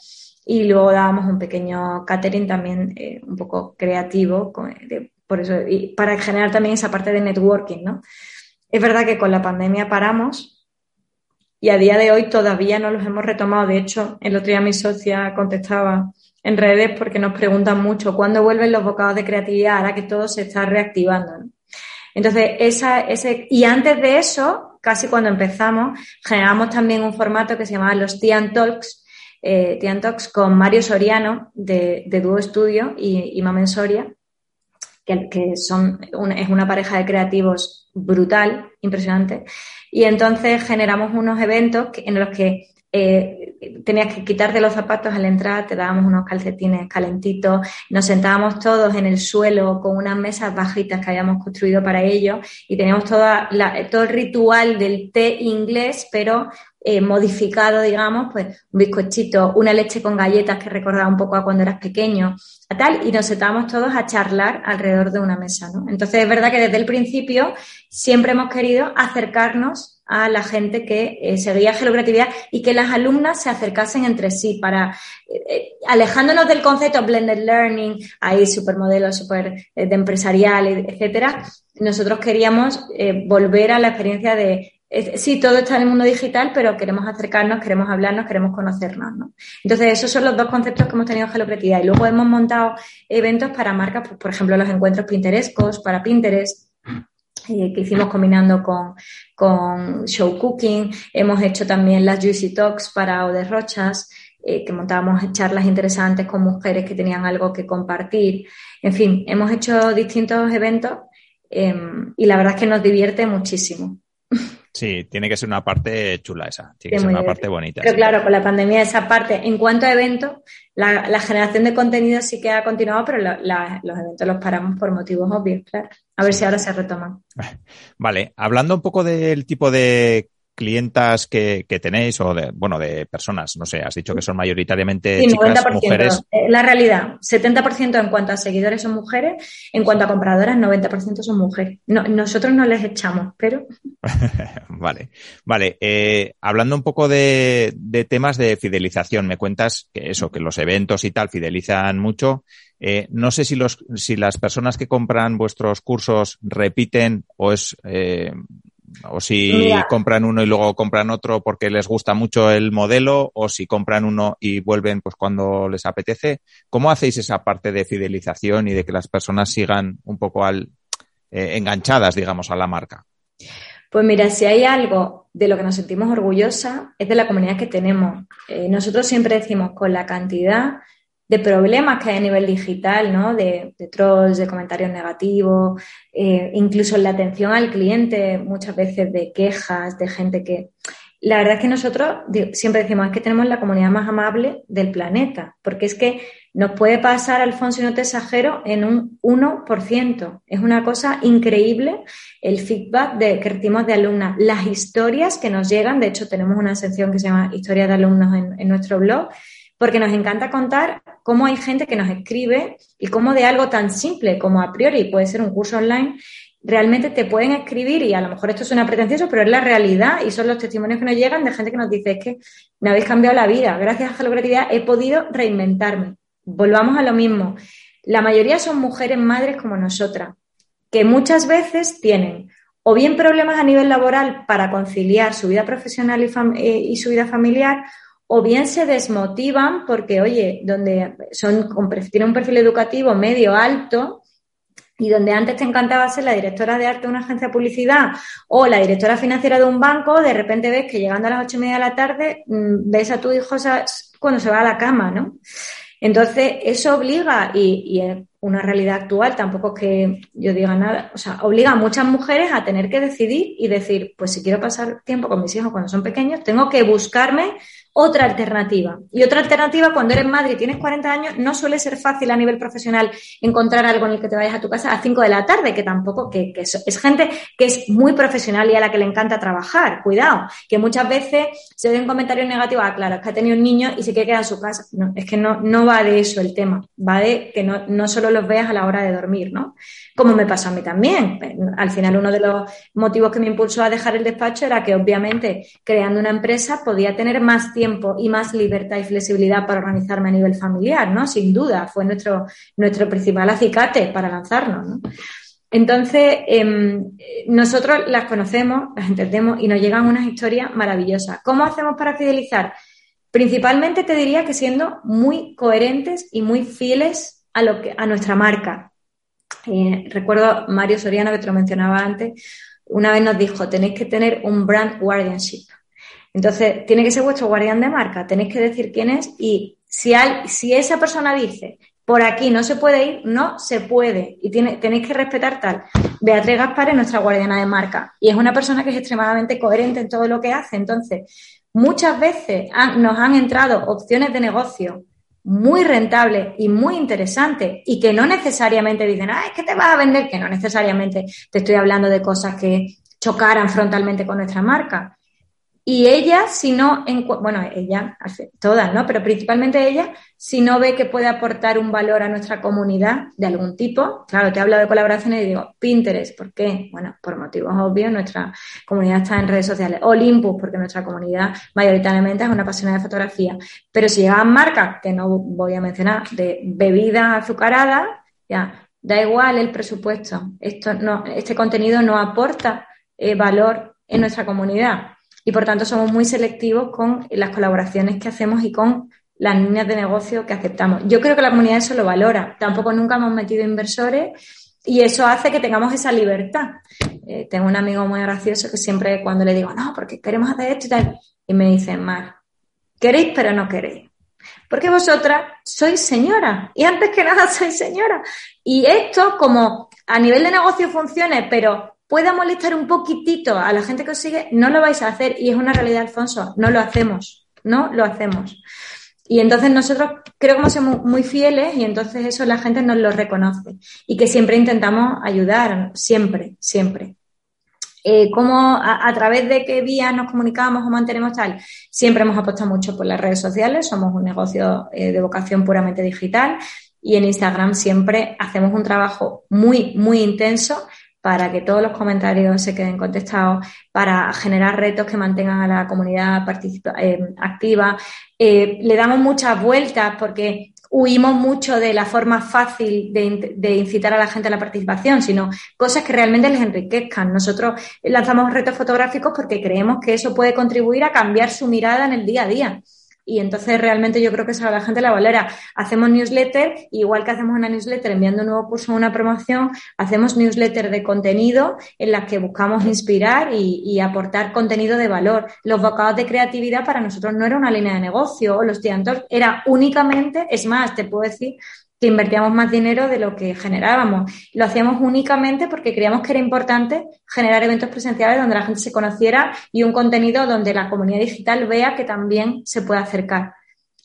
Y luego dábamos un pequeño catering también eh, un poco creativo, por eso, y para generar también esa parte de networking, ¿no? Es verdad que con la pandemia paramos y a día de hoy todavía no los hemos retomado. De hecho, el otro día mi socia contestaba en redes porque nos preguntan mucho cuándo vuelven los bocados de creatividad ahora que todo se está reactivando. Entonces, esa, ese, y antes de eso, casi cuando empezamos, generamos también un formato que se llamaba los Tian Talks, eh, Tian Talks con Mario Soriano de, de Duo Studio y, y Mamen Soria, que, que son es una pareja de creativos brutal, impresionante. Y entonces generamos unos eventos en los que eh, tenías que quitarte los zapatos al entrar, te dábamos unos calcetines calentitos, nos sentábamos todos en el suelo con unas mesas bajitas que habíamos construido para ello y teníamos toda todo el ritual del té inglés, pero eh, modificado, digamos, pues un bizcochito, una leche con galletas que recordaba un poco a cuando eras pequeño, a tal, y nos sentábamos todos a charlar alrededor de una mesa, ¿no? Entonces es verdad que desde el principio siempre hemos querido acercarnos a la gente que eh, seguía Gelocreatividad y que las alumnas se acercasen entre sí para, eh, eh, alejándonos del concepto blended learning, ahí supermodelo, super de empresarial, etcétera, nosotros queríamos volver a la experiencia de sí, todo está en el mundo digital, pero queremos acercarnos, queremos hablarnos, queremos conocernos, ¿no? Entonces, esos son los dos conceptos que hemos tenido en Gelocreatividad. Y luego hemos montado eventos para marcas, pues, por ejemplo, los encuentros pinterescos, para Pinterest, eh, que hicimos combinando con, con, show cooking. Hemos hecho también las Juicy Talks para Ode Rochas, eh, que montábamos charlas interesantes con mujeres que tenían algo que compartir. En fin, hemos hecho distintos eventos em, y la verdad es que nos divierte muchísimo. Sí, tiene que ser una parte chula esa, tiene que ser una parte bonita. Pero claro, con la pandemia esa parte, en cuanto a eventos, la, generación de contenido sí que ha continuado, pero los eventos los paramos por motivos obvios, claro. A ver si ahora se retoman. Vale, hablando un poco del tipo de clientas que, tenéis o de, bueno, de personas, no sé, has dicho que son mayoritariamente chicas, mujeres. Eh, la realidad, 70% en cuanto a seguidores son mujeres, en cuanto a compradoras, 90% son mujeres. nosotros no les echamos, pero... vale, vale. Eh, hablando un poco de, de, temas de fidelización, me cuentas que eso, que los eventos y tal fidelizan mucho. Eh, no sé si, los, si las personas que compran vuestros cursos repiten o es o si compran uno y luego compran otro porque les gusta mucho el modelo, o si compran uno y vuelven pues cuando les apetece. ¿Cómo hacéis esa parte de fidelización y de que las personas sigan un poco al, eh, enganchadas, digamos, a la marca? Pues mira, si hay algo de lo que nos sentimos orgullosas es de la comunidad que tenemos. Eh, nosotros siempre decimos con la cantidad de problemas que hay a nivel digital, ¿no? De, trolls, de comentarios negativos, eh, incluso en la atención al cliente, muchas veces de quejas, de gente que... La verdad es que nosotros siempre decimos es que tenemos la comunidad más amable del planeta, porque es que nos puede pasar, Alfonso, y no te exagero, en un 1%. Es una cosa increíble el feedback de, que recibimos de alumnas, las historias que nos llegan, de hecho tenemos una sección que se llama Historia de alumnos en nuestro blog, porque nos encanta contar cómo hay gente que nos escribe y cómo de algo tan simple como a priori puede ser un curso online, realmente te pueden escribir y a lo mejor esto suena pretencioso, pero es la realidad y son los testimonios que nos llegan de gente que nos dice es que me habéis cambiado la vida, gracias a la creatividad he podido reinventarme. volvamos a lo mismo. La mayoría son mujeres madres como nosotras, que muchas veces tienen o bien problemas a nivel laboral para conciliar su vida profesional y, eh, y su vida familiar, o bien se desmotivan porque, oye, donde son, tienen un perfil educativo medio alto y donde antes te encantaba ser la directora de arte de una agencia de publicidad o la directora financiera de un banco, de repente ves que llegando a las ocho y media de la tarde mm, ves a tu hijo cuando se va a la cama, ¿no? Entonces, eso obliga, y, es una realidad actual, tampoco es que yo diga nada, o sea, obliga a muchas mujeres a tener que decidir y decir, pues si quiero pasar tiempo con mis hijos cuando son pequeños, tengo que buscarme otra alternativa. Y otra alternativa, cuando eres madre y tienes 40 años, no suele ser fácil a nivel profesional encontrar algo en el que te vayas a tu casa a 5 de la tarde, que tampoco, que, es, gente que es muy profesional y a la que le encanta trabajar. Cuidado, que muchas veces se ven comentarios negativos, ah, claro, es que ha tenido un niño y se quiere quedar en su casa. No, es que no, no va de eso el tema, va de que no, no solo los veas a la hora de dormir, ¿no? Como me pasó a mí también. Al final, uno de los motivos que me impulsó a dejar el despacho era que, obviamente, creando una empresa podía tener más tiempo y más libertad y flexibilidad para organizarme a nivel familiar, ¿no? Sin duda, fue nuestro, nuestro principal acicate para lanzarnos, ¿no? Entonces, em, nosotros las conocemos, las entendemos y nos llegan unas historias maravillosas. ¿Cómo hacemos para fidelizar? Principalmente te diría que siendo muy coherentes y muy fieles a, lo que, a nuestra marca. Eh, recuerdo Mario Soriano, que te lo mencionaba antes, una vez nos dijo, tenéis que tener un brand guardianship. Entonces, tiene que ser vuestro guardián de marca, tenéis que decir quién es y si, si esa persona dice, por aquí no se puede ir, no se puede y tenéis que respetar tal. Beatriz Gaspar es nuestra guardiana de marca y es una persona que es extremadamente coherente en todo lo que hace. Entonces, muchas veces nos han entrado opciones de negocio muy rentables y muy interesantes y que no necesariamente dicen, ah, es que te vas a vender, que no necesariamente te estoy hablando de cosas que chocaran frontalmente con nuestra marca, y ella, si no, bueno, ella, todas, ¿no? Pero principalmente ella, si no ve que puede aportar un valor a nuestra comunidad de algún tipo, claro, te hablo de colaboraciones y digo, Pinterest, ¿por qué? Bueno, por motivos obvios, nuestra comunidad está en redes sociales. Olympus, porque nuestra comunidad mayoritariamente es una apasionada de fotografía. Pero si llegan marcas, que no voy a mencionar, de bebidas azucaradas, ya, da igual el presupuesto. Esto no, este contenido no aporta eh, valor en nuestra comunidad y por tanto somos muy selectivos con las colaboraciones que hacemos y con las líneas de negocio que aceptamos. Yo creo que la comunidad eso lo valora. Tampoco nunca hemos metido inversores y eso hace que tengamos esa libertad. Eh, tengo un amigo muy gracioso que siempre cuando le digo, no, porque queremos hacer esto y tal, y me dice, Mar, queréis pero no queréis. Porque vosotras sois señora y antes que nada sois señora. Y esto como a nivel de negocio funcione, pero pueda molestar un poquitito a la gente que os sigue, no lo vais a hacer y es una realidad, Alfonso, no lo hacemos, no lo hacemos. Y entonces nosotros creo que somos muy fieles y entonces eso la gente nos lo reconoce y que siempre intentamos ayudar, siempre, siempre. Eh, ¿Cómo, a, través de qué vías nos comunicamos o mantenemos tal? Siempre hemos apostado mucho por las redes sociales, somos un negocio eh, de vocación puramente digital y en Instagram siempre hacemos un trabajo muy, muy intenso para que todos los comentarios se queden contestados, para generar retos que mantengan a la comunidad eh, activa. Eh, le damos muchas vueltas porque huimos mucho de la forma fácil de, de, incitar a la gente a la participación, sino cosas que realmente les enriquezcan. Nosotros lanzamos retos fotográficos porque creemos que eso puede contribuir a cambiar su mirada en el día a día. Y entonces realmente yo creo que eso la gente la valora. Hacemos newsletter, igual que hacemos una newsletter enviando un nuevo curso o una promoción, hacemos newsletter de contenido en las que buscamos inspirar y, aportar contenido de valor. Los bocados de creatividad para nosotros no era una línea de negocio, los tiantos era únicamente, es más, te puedo decir que invertíamos más dinero de lo que generábamos. Lo hacíamos únicamente porque creíamos que era importante generar eventos presenciales donde la gente se conociera y un contenido donde la comunidad digital vea que también se puede acercar.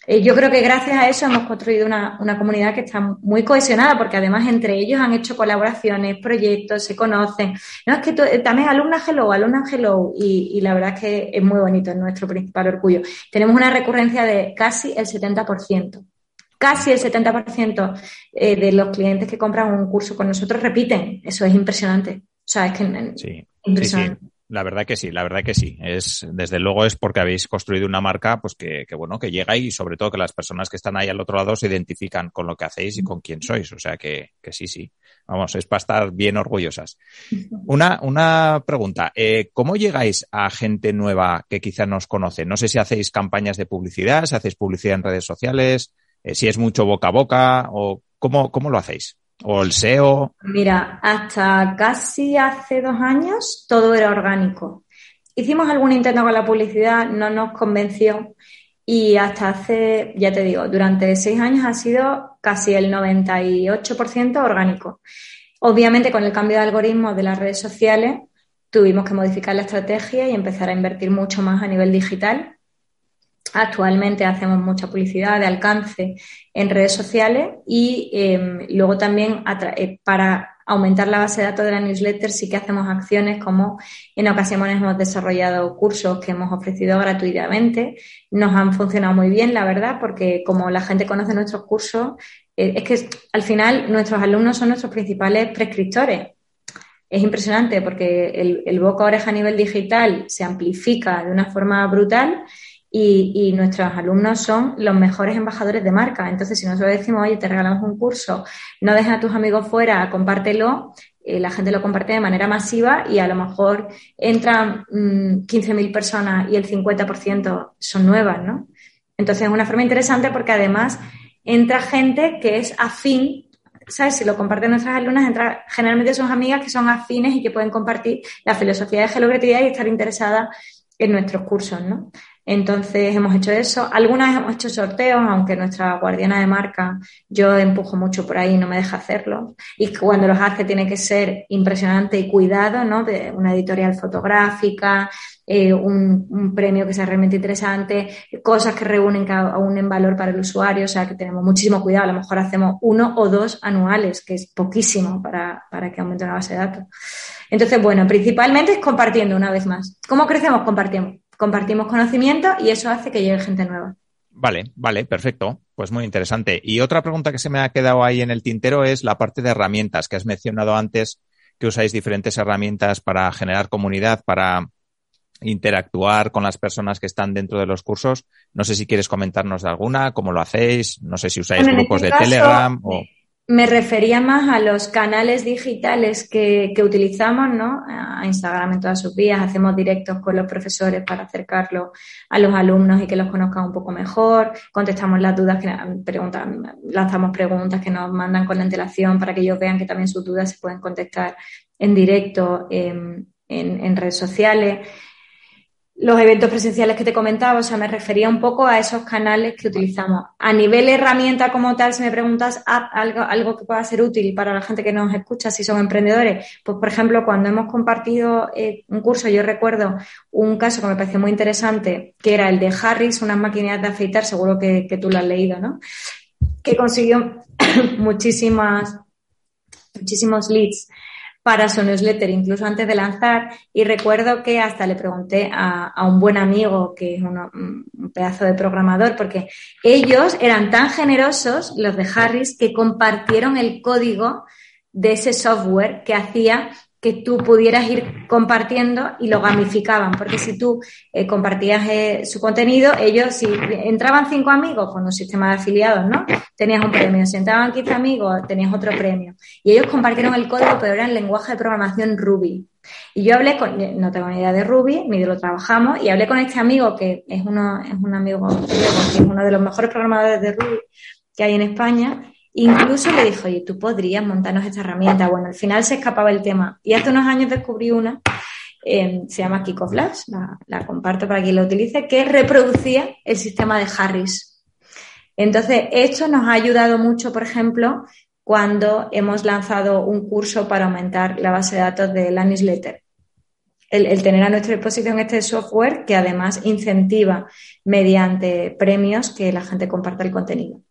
Eh, yo creo que gracias a eso hemos construido una, comunidad que está muy cohesionada porque además entre ellos han hecho colaboraciones, proyectos, se conocen. No es que eh, también alumna Hello, alumna Hello y, y la verdad es que es muy bonito, es nuestro principal orgullo. Tenemos una recurrencia de casi el 70% casi el 70% eh, de los clientes que compran un curso con nosotros repiten. Eso es impresionante. O sea, es que sí, impresionante. La verdad que sí, la verdad que sí. Es, desde luego es porque habéis construido una marca, pues que, que, bueno, que llega y sobre todo que las personas que están ahí al otro lado se identifican con lo que hacéis y con quién sois. O sea que, que sí, sí. Vamos, es para estar bien orgullosas. Una, una pregunta. Eh, ¿Cómo llegáis a gente nueva que quizá nos conoce? No sé si hacéis campañas de publicidad, si hacéis publicidad en redes sociales, eh, si es mucho boca a boca o cómo, cómo lo hacéis. ¿O el SEO? Mira, hasta casi hace dos años todo era orgánico. Hicimos algún intento con la publicidad, no nos convenció y hasta hace, ya te digo, durante seis años ha sido casi el 98% orgánico. Obviamente con el cambio de algoritmos de las redes sociales tuvimos que modificar la estrategia y empezar a invertir mucho más a nivel digital Actualmente hacemos mucha publicidad de alcance en redes sociales y eh, luego también eh, para aumentar la base de datos de la newsletter sí que hacemos acciones como en ocasiones hemos desarrollado cursos que hemos ofrecido gratuitamente. Nos han funcionado muy bien, la verdad, porque como la gente conoce nuestros cursos, eh, es que al final nuestros alumnos son nuestros principales prescriptores. Es impresionante porque el, el boca oreja a nivel digital se amplifica de una forma brutal y, nuestros alumnos son los mejores embajadores de marca. Entonces, si nosotros decimos, oye, te regalamos un curso, no dejes a tus amigos fuera, compártelo, eh, la gente lo comparte de manera masiva y a lo mejor entran 15.000 mm, personas y el 50% son nuevas, ¿no? Entonces, es una forma interesante porque además entra gente que es afín ¿sabes? Si lo comparten nuestras alumnas, entra, generalmente son amigas que son afines y que pueden compartir la filosofía de gelografía y estar interesadas en nuestros cursos, ¿no? Entonces hemos hecho eso. Algunas hemos hecho sorteos, aunque nuestra guardiana de marca, yo empujo mucho por ahí, no me deja hacerlo. Y cuando los hace tiene que ser impresionante y cuidado, ¿no? De una editorial fotográfica, eh, un, premio que sea realmente interesante, cosas que reúnen aún en valor para el usuario, o sea que tenemos muchísimo cuidado. A lo mejor hacemos uno o dos anuales, que es poquísimo para, para que aumente la base de datos. Entonces, bueno, principalmente es compartiendo una vez más. ¿Cómo crecemos? Compartimos compartimos conocimiento y eso hace que llegue gente nueva. Vale, vale, perfecto. Pues muy interesante. Y otra pregunta que se me ha quedado ahí en el tintero es la parte de herramientas que has mencionado antes, que usáis diferentes herramientas para generar comunidad, para interactuar con las personas que están dentro de los cursos. No sé si quieres comentarnos de alguna, cómo lo hacéis, no sé si usáis grupos este de Telegram o... Me refería más a los canales digitales que, que, utilizamos, ¿no? A Instagram en todas sus vías, hacemos directos con los profesores para acercarlo a los alumnos y que los conozcan un poco mejor, contestamos las dudas que preguntan, lanzamos preguntas que nos mandan con la antelación para que ellos vean que también sus dudas se pueden contestar en directo en, en redes sociales los eventos presenciales que te comentaba, o sea, me refería un poco a esos canales que utilizamos. A nivel herramienta como tal, si me preguntas algo, algo que pueda ser útil para la gente que nos escucha, si son emprendedores, pues por ejemplo, cuando hemos compartido eh, un curso, yo recuerdo un caso que me pareció muy interesante, que era el de Harris, unas máquinas de afeitar, seguro que, que tú lo has leído, ¿no? Que consiguió muchísimas, muchísimos leads para su newsletter, incluso antes de lanzar. Y recuerdo que hasta le pregunté a, un buen amigo, que es un pedazo de programador, porque ellos eran tan generosos, los de Harris, que compartieron el código de ese software que hacía que tú pudieras ir compartiendo y lo gamificaban, porque si tú eh, compartías eh, su contenido, ellos, si entraban cinco amigos con un sistema de afiliados, ¿no? Tenías un premio, si entraban 15 amigos, tenías otro premio. Y ellos compartieron el código, pero era en lenguaje de programación Ruby. Y yo hablé con, no tengo ni idea de Ruby, ni de lo trabajamos, y hablé con este amigo que es uno, es un amigo, que es uno de los mejores programadores de Ruby que hay en España, Incluso le dijo, oye, tú podrías montarnos esta herramienta. Bueno, al final se escapaba el tema. Y hace unos años descubrí una, eh, se llama Kiko Flash, la, comparto para quien lo utilice, que reproducía el sistema de Harris. Entonces, esto nos ha ayudado mucho, por ejemplo, cuando hemos lanzado un curso para aumentar la base de datos de la newsletter. El, tener a nuestra disposición este software que además incentiva mediante premios que la gente comparta el contenido.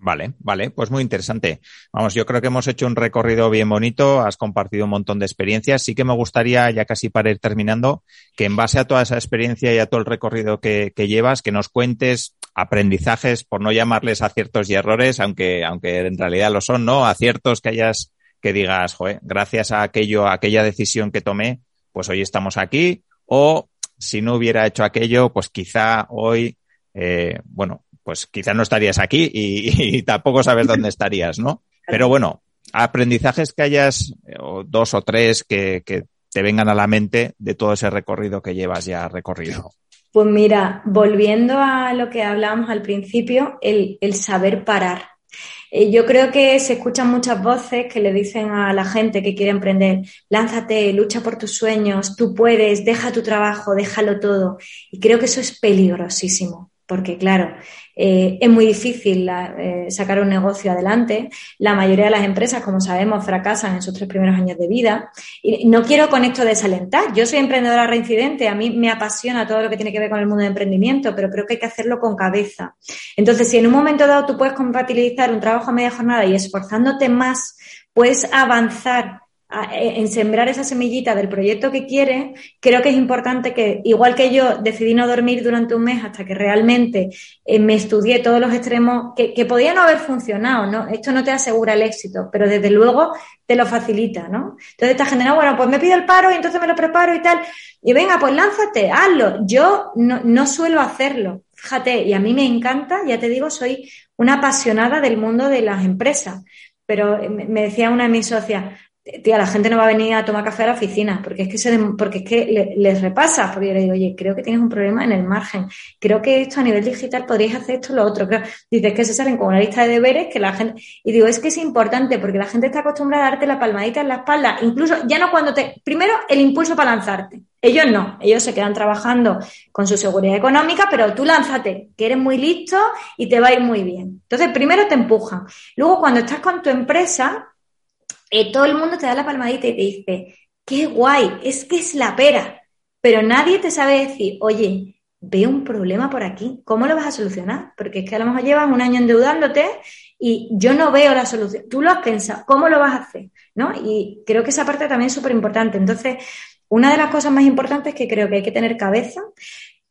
Vale, vale, pues muy interesante. Vamos, yo creo que hemos hecho un recorrido bien bonito, has compartido un montón de experiencias. Sí que me gustaría, ya casi para ir terminando, que en base a toda esa experiencia y a todo el recorrido que, llevas, que nos cuentes aprendizajes, por no llamarles aciertos y errores, aunque, aunque en realidad lo son, ¿no? Aciertos que hayas, que digas, joder, gracias a aquello, aquella decisión que tomé, pues hoy estamos aquí o si no hubiera hecho aquello, pues quizá hoy, eh, bueno, pues quizá no estarías aquí y, tampoco sabes dónde estarías, ¿no? Pero bueno, aprendizajes que hayas, o dos o tres que, que te vengan a la mente de todo ese recorrido que llevas ya recorrido. Pues mira, volviendo a lo que hablábamos al principio, el, el saber parar. Eh, yo creo que se escuchan muchas voces que le dicen a la gente que quiere emprender, lánzate, lucha por tus sueños, tú puedes, deja tu trabajo, déjalo todo. Y creo que eso es peligrosísimo porque claro, eh, es muy difícil eh, sacar un negocio adelante. La mayoría de las empresas, como sabemos, fracasan en sus tres primeros años de vida. Y no quiero con esto desalentar. Yo soy emprendedora reincidente, a mí me apasiona todo lo que tiene que ver con el mundo de emprendimiento, pero creo que hay que hacerlo con cabeza. Entonces, si en un momento dado tú puedes compatibilizar un trabajo a media jornada y esforzándote más, puedes avanzar en sembrar esa semillita del proyecto que quiere, creo que es importante que, igual que yo decidí no dormir durante un mes hasta que realmente eh, me estudié todos los extremos que, que podían no haber funcionado, ¿no? Esto no te asegura el éxito, pero desde luego te lo facilita, ¿no? Entonces esta gente, bueno, pues me pido el paro y entonces me lo preparo y tal. Y venga, pues lánzate, hazlo. Yo no, no suelo hacerlo. Fíjate, y a mí me encanta, ya te digo, soy una apasionada del mundo de las empresas. Pero me decía una de mis socias, tía, la gente no va a venir a tomar café a la oficina, porque es que se, porque es que les repasa, porque yo le digo, oye, creo que tienes un problema en el margen, creo que esto a nivel digital podríais hacer esto lo otro, creo, dices que se salen con una lista de deberes que la gente, y digo, es que es importante, porque la gente está acostumbrada a darte la palmadita en la espalda, incluso ya no cuando te, primero el impulso para lanzarte, ellos no, ellos se quedan trabajando con su seguridad económica, pero tú lánzate, que eres muy listo y te va a ir muy bien. Entonces, primero te empujan. Luego, cuando estás con tu empresa, eh, todo el mundo te da la palmadita y te dice, qué guay, es que es la pera, pero nadie te sabe decir, oye, veo un problema por aquí, ¿cómo lo vas a solucionar? Porque es que a lo mejor llevas un año endeudándote y yo no veo la solución. Tú lo has pensado, ¿cómo lo vas a hacer? ¿No? Y creo que esa parte también es súper importante. Entonces, una de las cosas más importantes que creo que hay que tener cabeza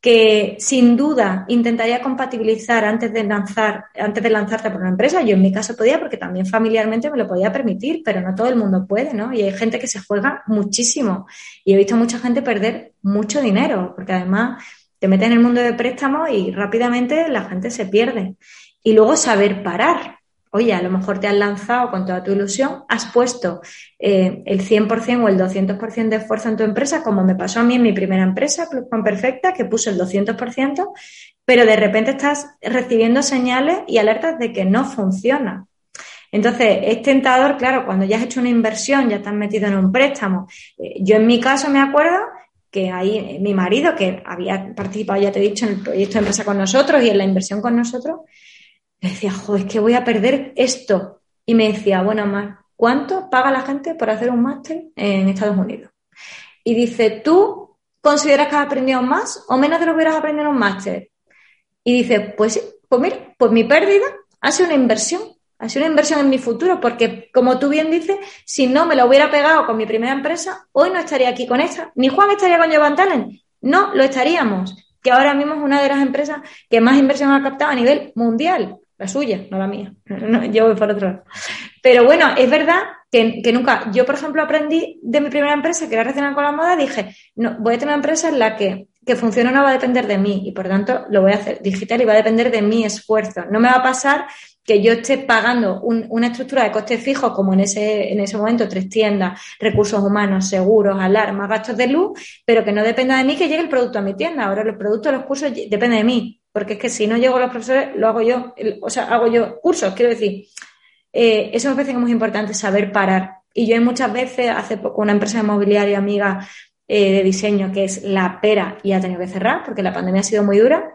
que sin duda intentaría compatibilizar antes de lanzar, antes de lanzarte por una empresa. Yo en mi caso podía porque también familiarmente me lo podía permitir, pero no todo el mundo puede, ¿no? Y hay gente que se juega muchísimo. Y he visto mucha gente perder mucho dinero, porque además te metes en el mundo de préstamos y rápidamente la gente se pierde. Y luego saber parar, oye, a lo mejor te has lanzado con toda tu ilusión, has puesto eh, el 100% o el 200% de esfuerzo en tu empresa, como me pasó a mí en mi primera empresa, Pluspan Perfecta, que puse el 200%, pero de repente estás recibiendo señales y alertas de que no funciona. Entonces, es tentador, claro, cuando ya has hecho una inversión, ya estás metido en un préstamo. Eh, yo en mi caso me acuerdo que ahí eh, mi marido, que había participado, ya te he dicho, en el proyecto de empresa con nosotros y en la inversión con nosotros, decía, joder, es que voy a perder esto. Y me decía, bueno, Mar, ¿cuánto paga la gente por hacer un máster en Estados Unidos? Y dice, ¿tú consideras que has aprendido más o menos de lo que hubieras aprendido en un máster? Y dice, pues sí, pues mira, pues mi pérdida ha sido una inversión, ha sido una inversión en mi futuro, porque como tú bien dices, si no me lo hubiera pegado con mi primera empresa, hoy no estaría aquí con esta, ni Juan estaría con Jovan Talent, no lo estaríamos, que ahora mismo es una de las empresas que más inversión ha captado a nivel mundial la suya, no la mía. yo voy por otro lado. Pero bueno, es verdad que, nunca, yo por ejemplo aprendí de mi primera empresa, que era relacionada con la moda, dije, no, voy a tener una empresa en la que que funcione no va a depender de mí y por tanto lo voy a hacer digital y va a depender de mi esfuerzo. No me va a pasar que yo esté pagando una estructura de costes fijos como en ese, en ese momento tres tiendas, recursos humanos, seguros, alarmas, gastos de luz, pero que no dependa de mí que llegue el producto a mi tienda. Ahora los productos, los cursos dependen de mí porque es que si no llego a los profesores, lo hago yo, o sea, hago yo cursos, quiero decir. Eh, eso me parece que es muy importante, saber parar. Y yo muchas veces, hace poco, una empresa inmobiliaria amiga eh, de diseño que es La Pera y ha tenido que cerrar porque la pandemia ha sido muy dura.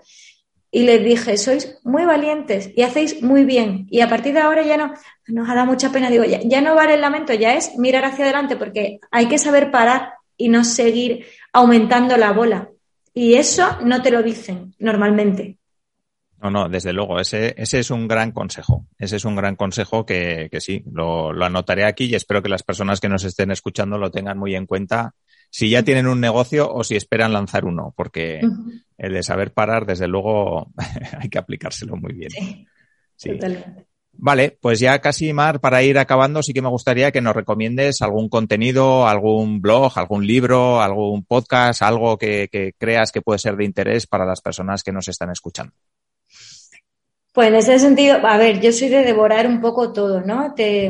Y les dije, sois muy valientes y hacéis muy bien. Y a partir de ahora ya no, nos ha dado mucha pena. Digo, ya, ya no vale el lamento, ya es mirar hacia adelante porque hay que saber parar y no seguir aumentando la bola. Y eso no te lo dicen normalmente. No, no, desde luego, ese, ese es un gran consejo. Ese es un gran consejo que, que sí, lo, lo, anotaré aquí y espero que las personas que nos estén escuchando lo tengan muy en cuenta si ya tienen un negocio o si esperan lanzar uno, porque el de saber parar, desde luego, hay que aplicárselo muy bien. Sí, Totalmente. Vale, pues ya casi, Mar, para ir acabando, sí que me gustaría que nos recomiendes algún contenido, algún blog, algún libro, algún podcast, algo que, creas que puede ser de interés para las personas que nos están escuchando. Pues en ese sentido, a ver, yo soy de devorar un poco todo, ¿no? Te,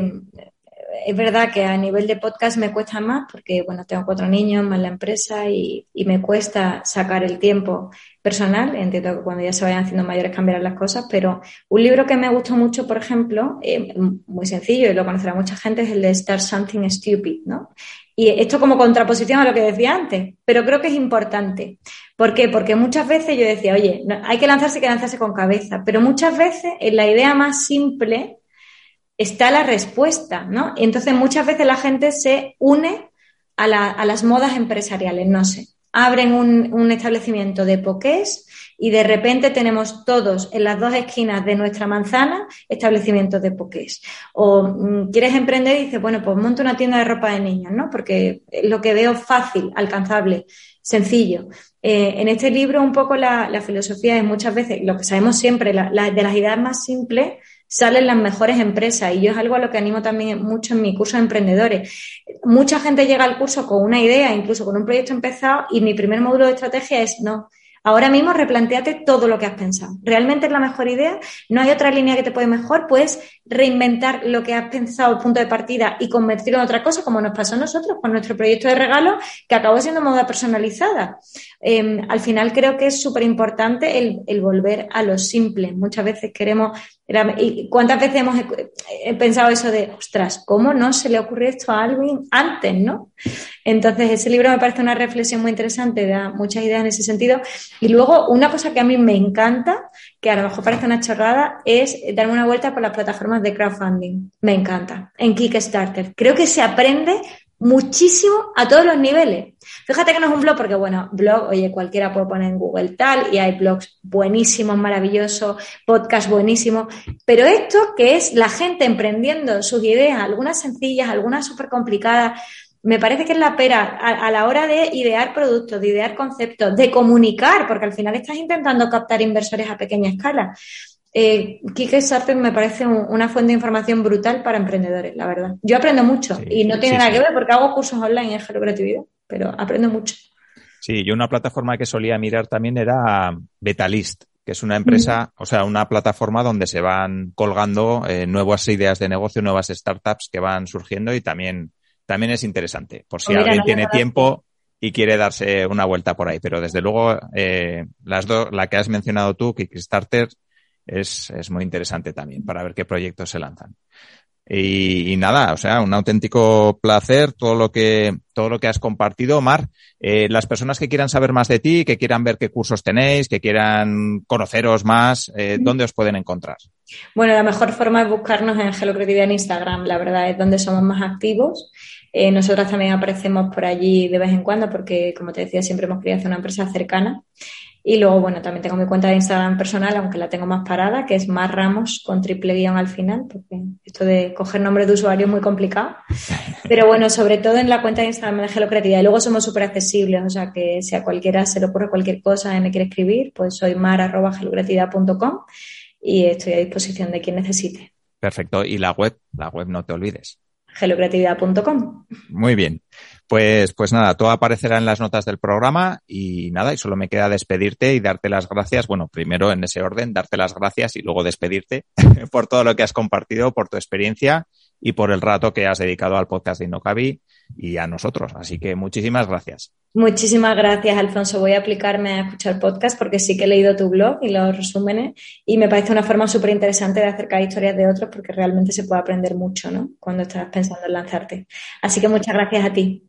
es verdad que a nivel de podcast me cuesta más porque, bueno, tengo cuatro niños más la empresa y, y, me cuesta sacar el tiempo personal. Entiendo que cuando ya se vayan haciendo mayores cambiarán las cosas, pero un libro que me gustó mucho, por ejemplo, eh, muy sencillo y lo conocerá mucha gente, es el de Start Something Stupid, ¿no? Y esto como contraposición a lo que decía antes, pero creo que es importante. ¿Por qué? Porque muchas veces yo decía, oye, hay que lanzarse, hay que lanzarse con cabeza, pero muchas veces en la idea más simple está la respuesta, ¿no? Entonces muchas veces la gente se une a, la, a las modas empresariales, no sé. Abren un, establecimiento de poqués y de repente tenemos todos en las dos esquinas de nuestra manzana establecimientos de poqués. O mm, quieres emprender y dices, bueno, pues monto una tienda de ropa de niños, ¿no? Porque lo que veo fácil, alcanzable, sencillo. Eh, en este libro un poco la, la, filosofía es muchas veces, lo que sabemos siempre, la, la, de las ideas más simples salen las mejores empresas y yo es algo a lo que animo también mucho en mi curso de emprendedores. Mucha gente llega al curso con una idea, incluso con un proyecto empezado y mi primer módulo de estrategia es no. Ahora mismo replanteate todo lo que has pensado. ¿Realmente es la mejor idea? ¿No hay otra línea que te puede mejor? Puedes reinventar lo que has pensado, el punto de partida, y convertirlo en otra cosa, como nos pasó a nosotros con nuestro proyecto de regalo, que acabó siendo moda personalizada. Eh, al final creo que es súper importante el volver a lo simple. Muchas veces queremos ¿Y cuántas veces hemos pensado eso de, ostras, ¿cómo no se le ocurrió esto a alguien antes, no? Entonces, ese libro me parece una reflexión muy interesante, da muchas ideas en ese sentido. Y luego, una cosa que a mí me encanta, que a lo mejor parece una chorrada, es darme una vuelta por las plataformas de crowdfunding. Me encanta. En Kickstarter. Creo que se aprende muchísimo a todos los niveles. Fíjate que no es un blog, porque bueno, blog, oye, cualquiera puede poner en Google tal, y hay blogs buenísimos, maravillosos, podcast buenísimos, pero esto que es la gente emprendiendo sus ideas, algunas sencillas, algunas súper complicadas, me parece que es la pera a, a, la hora de idear productos, de idear conceptos, de comunicar, porque al final estás intentando captar inversores a pequeña escala eh, Kickstarter me parece un, una fuente de información brutal para emprendedores, la verdad. Yo aprendo mucho sí, y no tiene sí, nada sí. que ver porque hago cursos online en creatividad, pero aprendo mucho. Sí, yo una plataforma que solía mirar también era Betalist, que es una empresa, o sea, una plataforma donde se van colgando eh, nuevas ideas de negocio, nuevas startups que van surgiendo y también, también es interesante. Por si alguien tiene tiempo y quiere darse una vuelta por ahí. Pero desde luego, eh, las dos, la que has mencionado tú, Kickstarter, es, es muy interesante también para ver qué proyectos se lanzan. Y, y, nada, o sea, un auténtico placer todo lo que, todo lo que has compartido, Mar. Eh, las personas que quieran saber más de ti, que quieran ver qué cursos tenéis, que quieran conoceros más, eh, ¿dónde os pueden encontrar? Bueno, la mejor forma es buscarnos en Hello Creatividad en Instagram, la verdad es donde somos más activos. Eh, nosotras también aparecemos por allí de vez en cuando porque, como te decía, siempre hemos querido hacer una empresa cercana. Y luego, bueno, también tengo mi cuenta de Instagram personal, aunque la tengo más parada, que es más Ramos con triple guion al final, porque esto de coger nombre de usuario es muy complicado. Pero bueno, sobre todo en la cuenta de Instagram de Gelo Creatividad. Y luego somos súper accesibles, o sea que si a cualquiera se le ocurre cualquier cosa y me quiere escribir, pues soy mar.gelocreatividad.com y estoy a disposición de quien necesite. Perfecto. Y la web, la web no te olvides gelocreatividad.com. Muy bien. Pues, pues nada, todo aparecerá en las notas del programa y nada, y solo me queda despedirte y darte las gracias. Bueno, primero en ese orden, darte las gracias y luego despedirte por todo lo que has compartido, por tu experiencia y por el rato que has dedicado al podcast de Innocabi y a nosotros. Así que muchísimas gracias. Muchísimas gracias, Alfonso. Voy a aplicarme a escuchar podcast porque sí que he leído tu blog y los resúmenes y me parece una forma súper interesante de acercar historias de otros porque realmente se puede aprender mucho, ¿no? Cuando estás pensando en lanzarte. Así que muchas gracias a ti.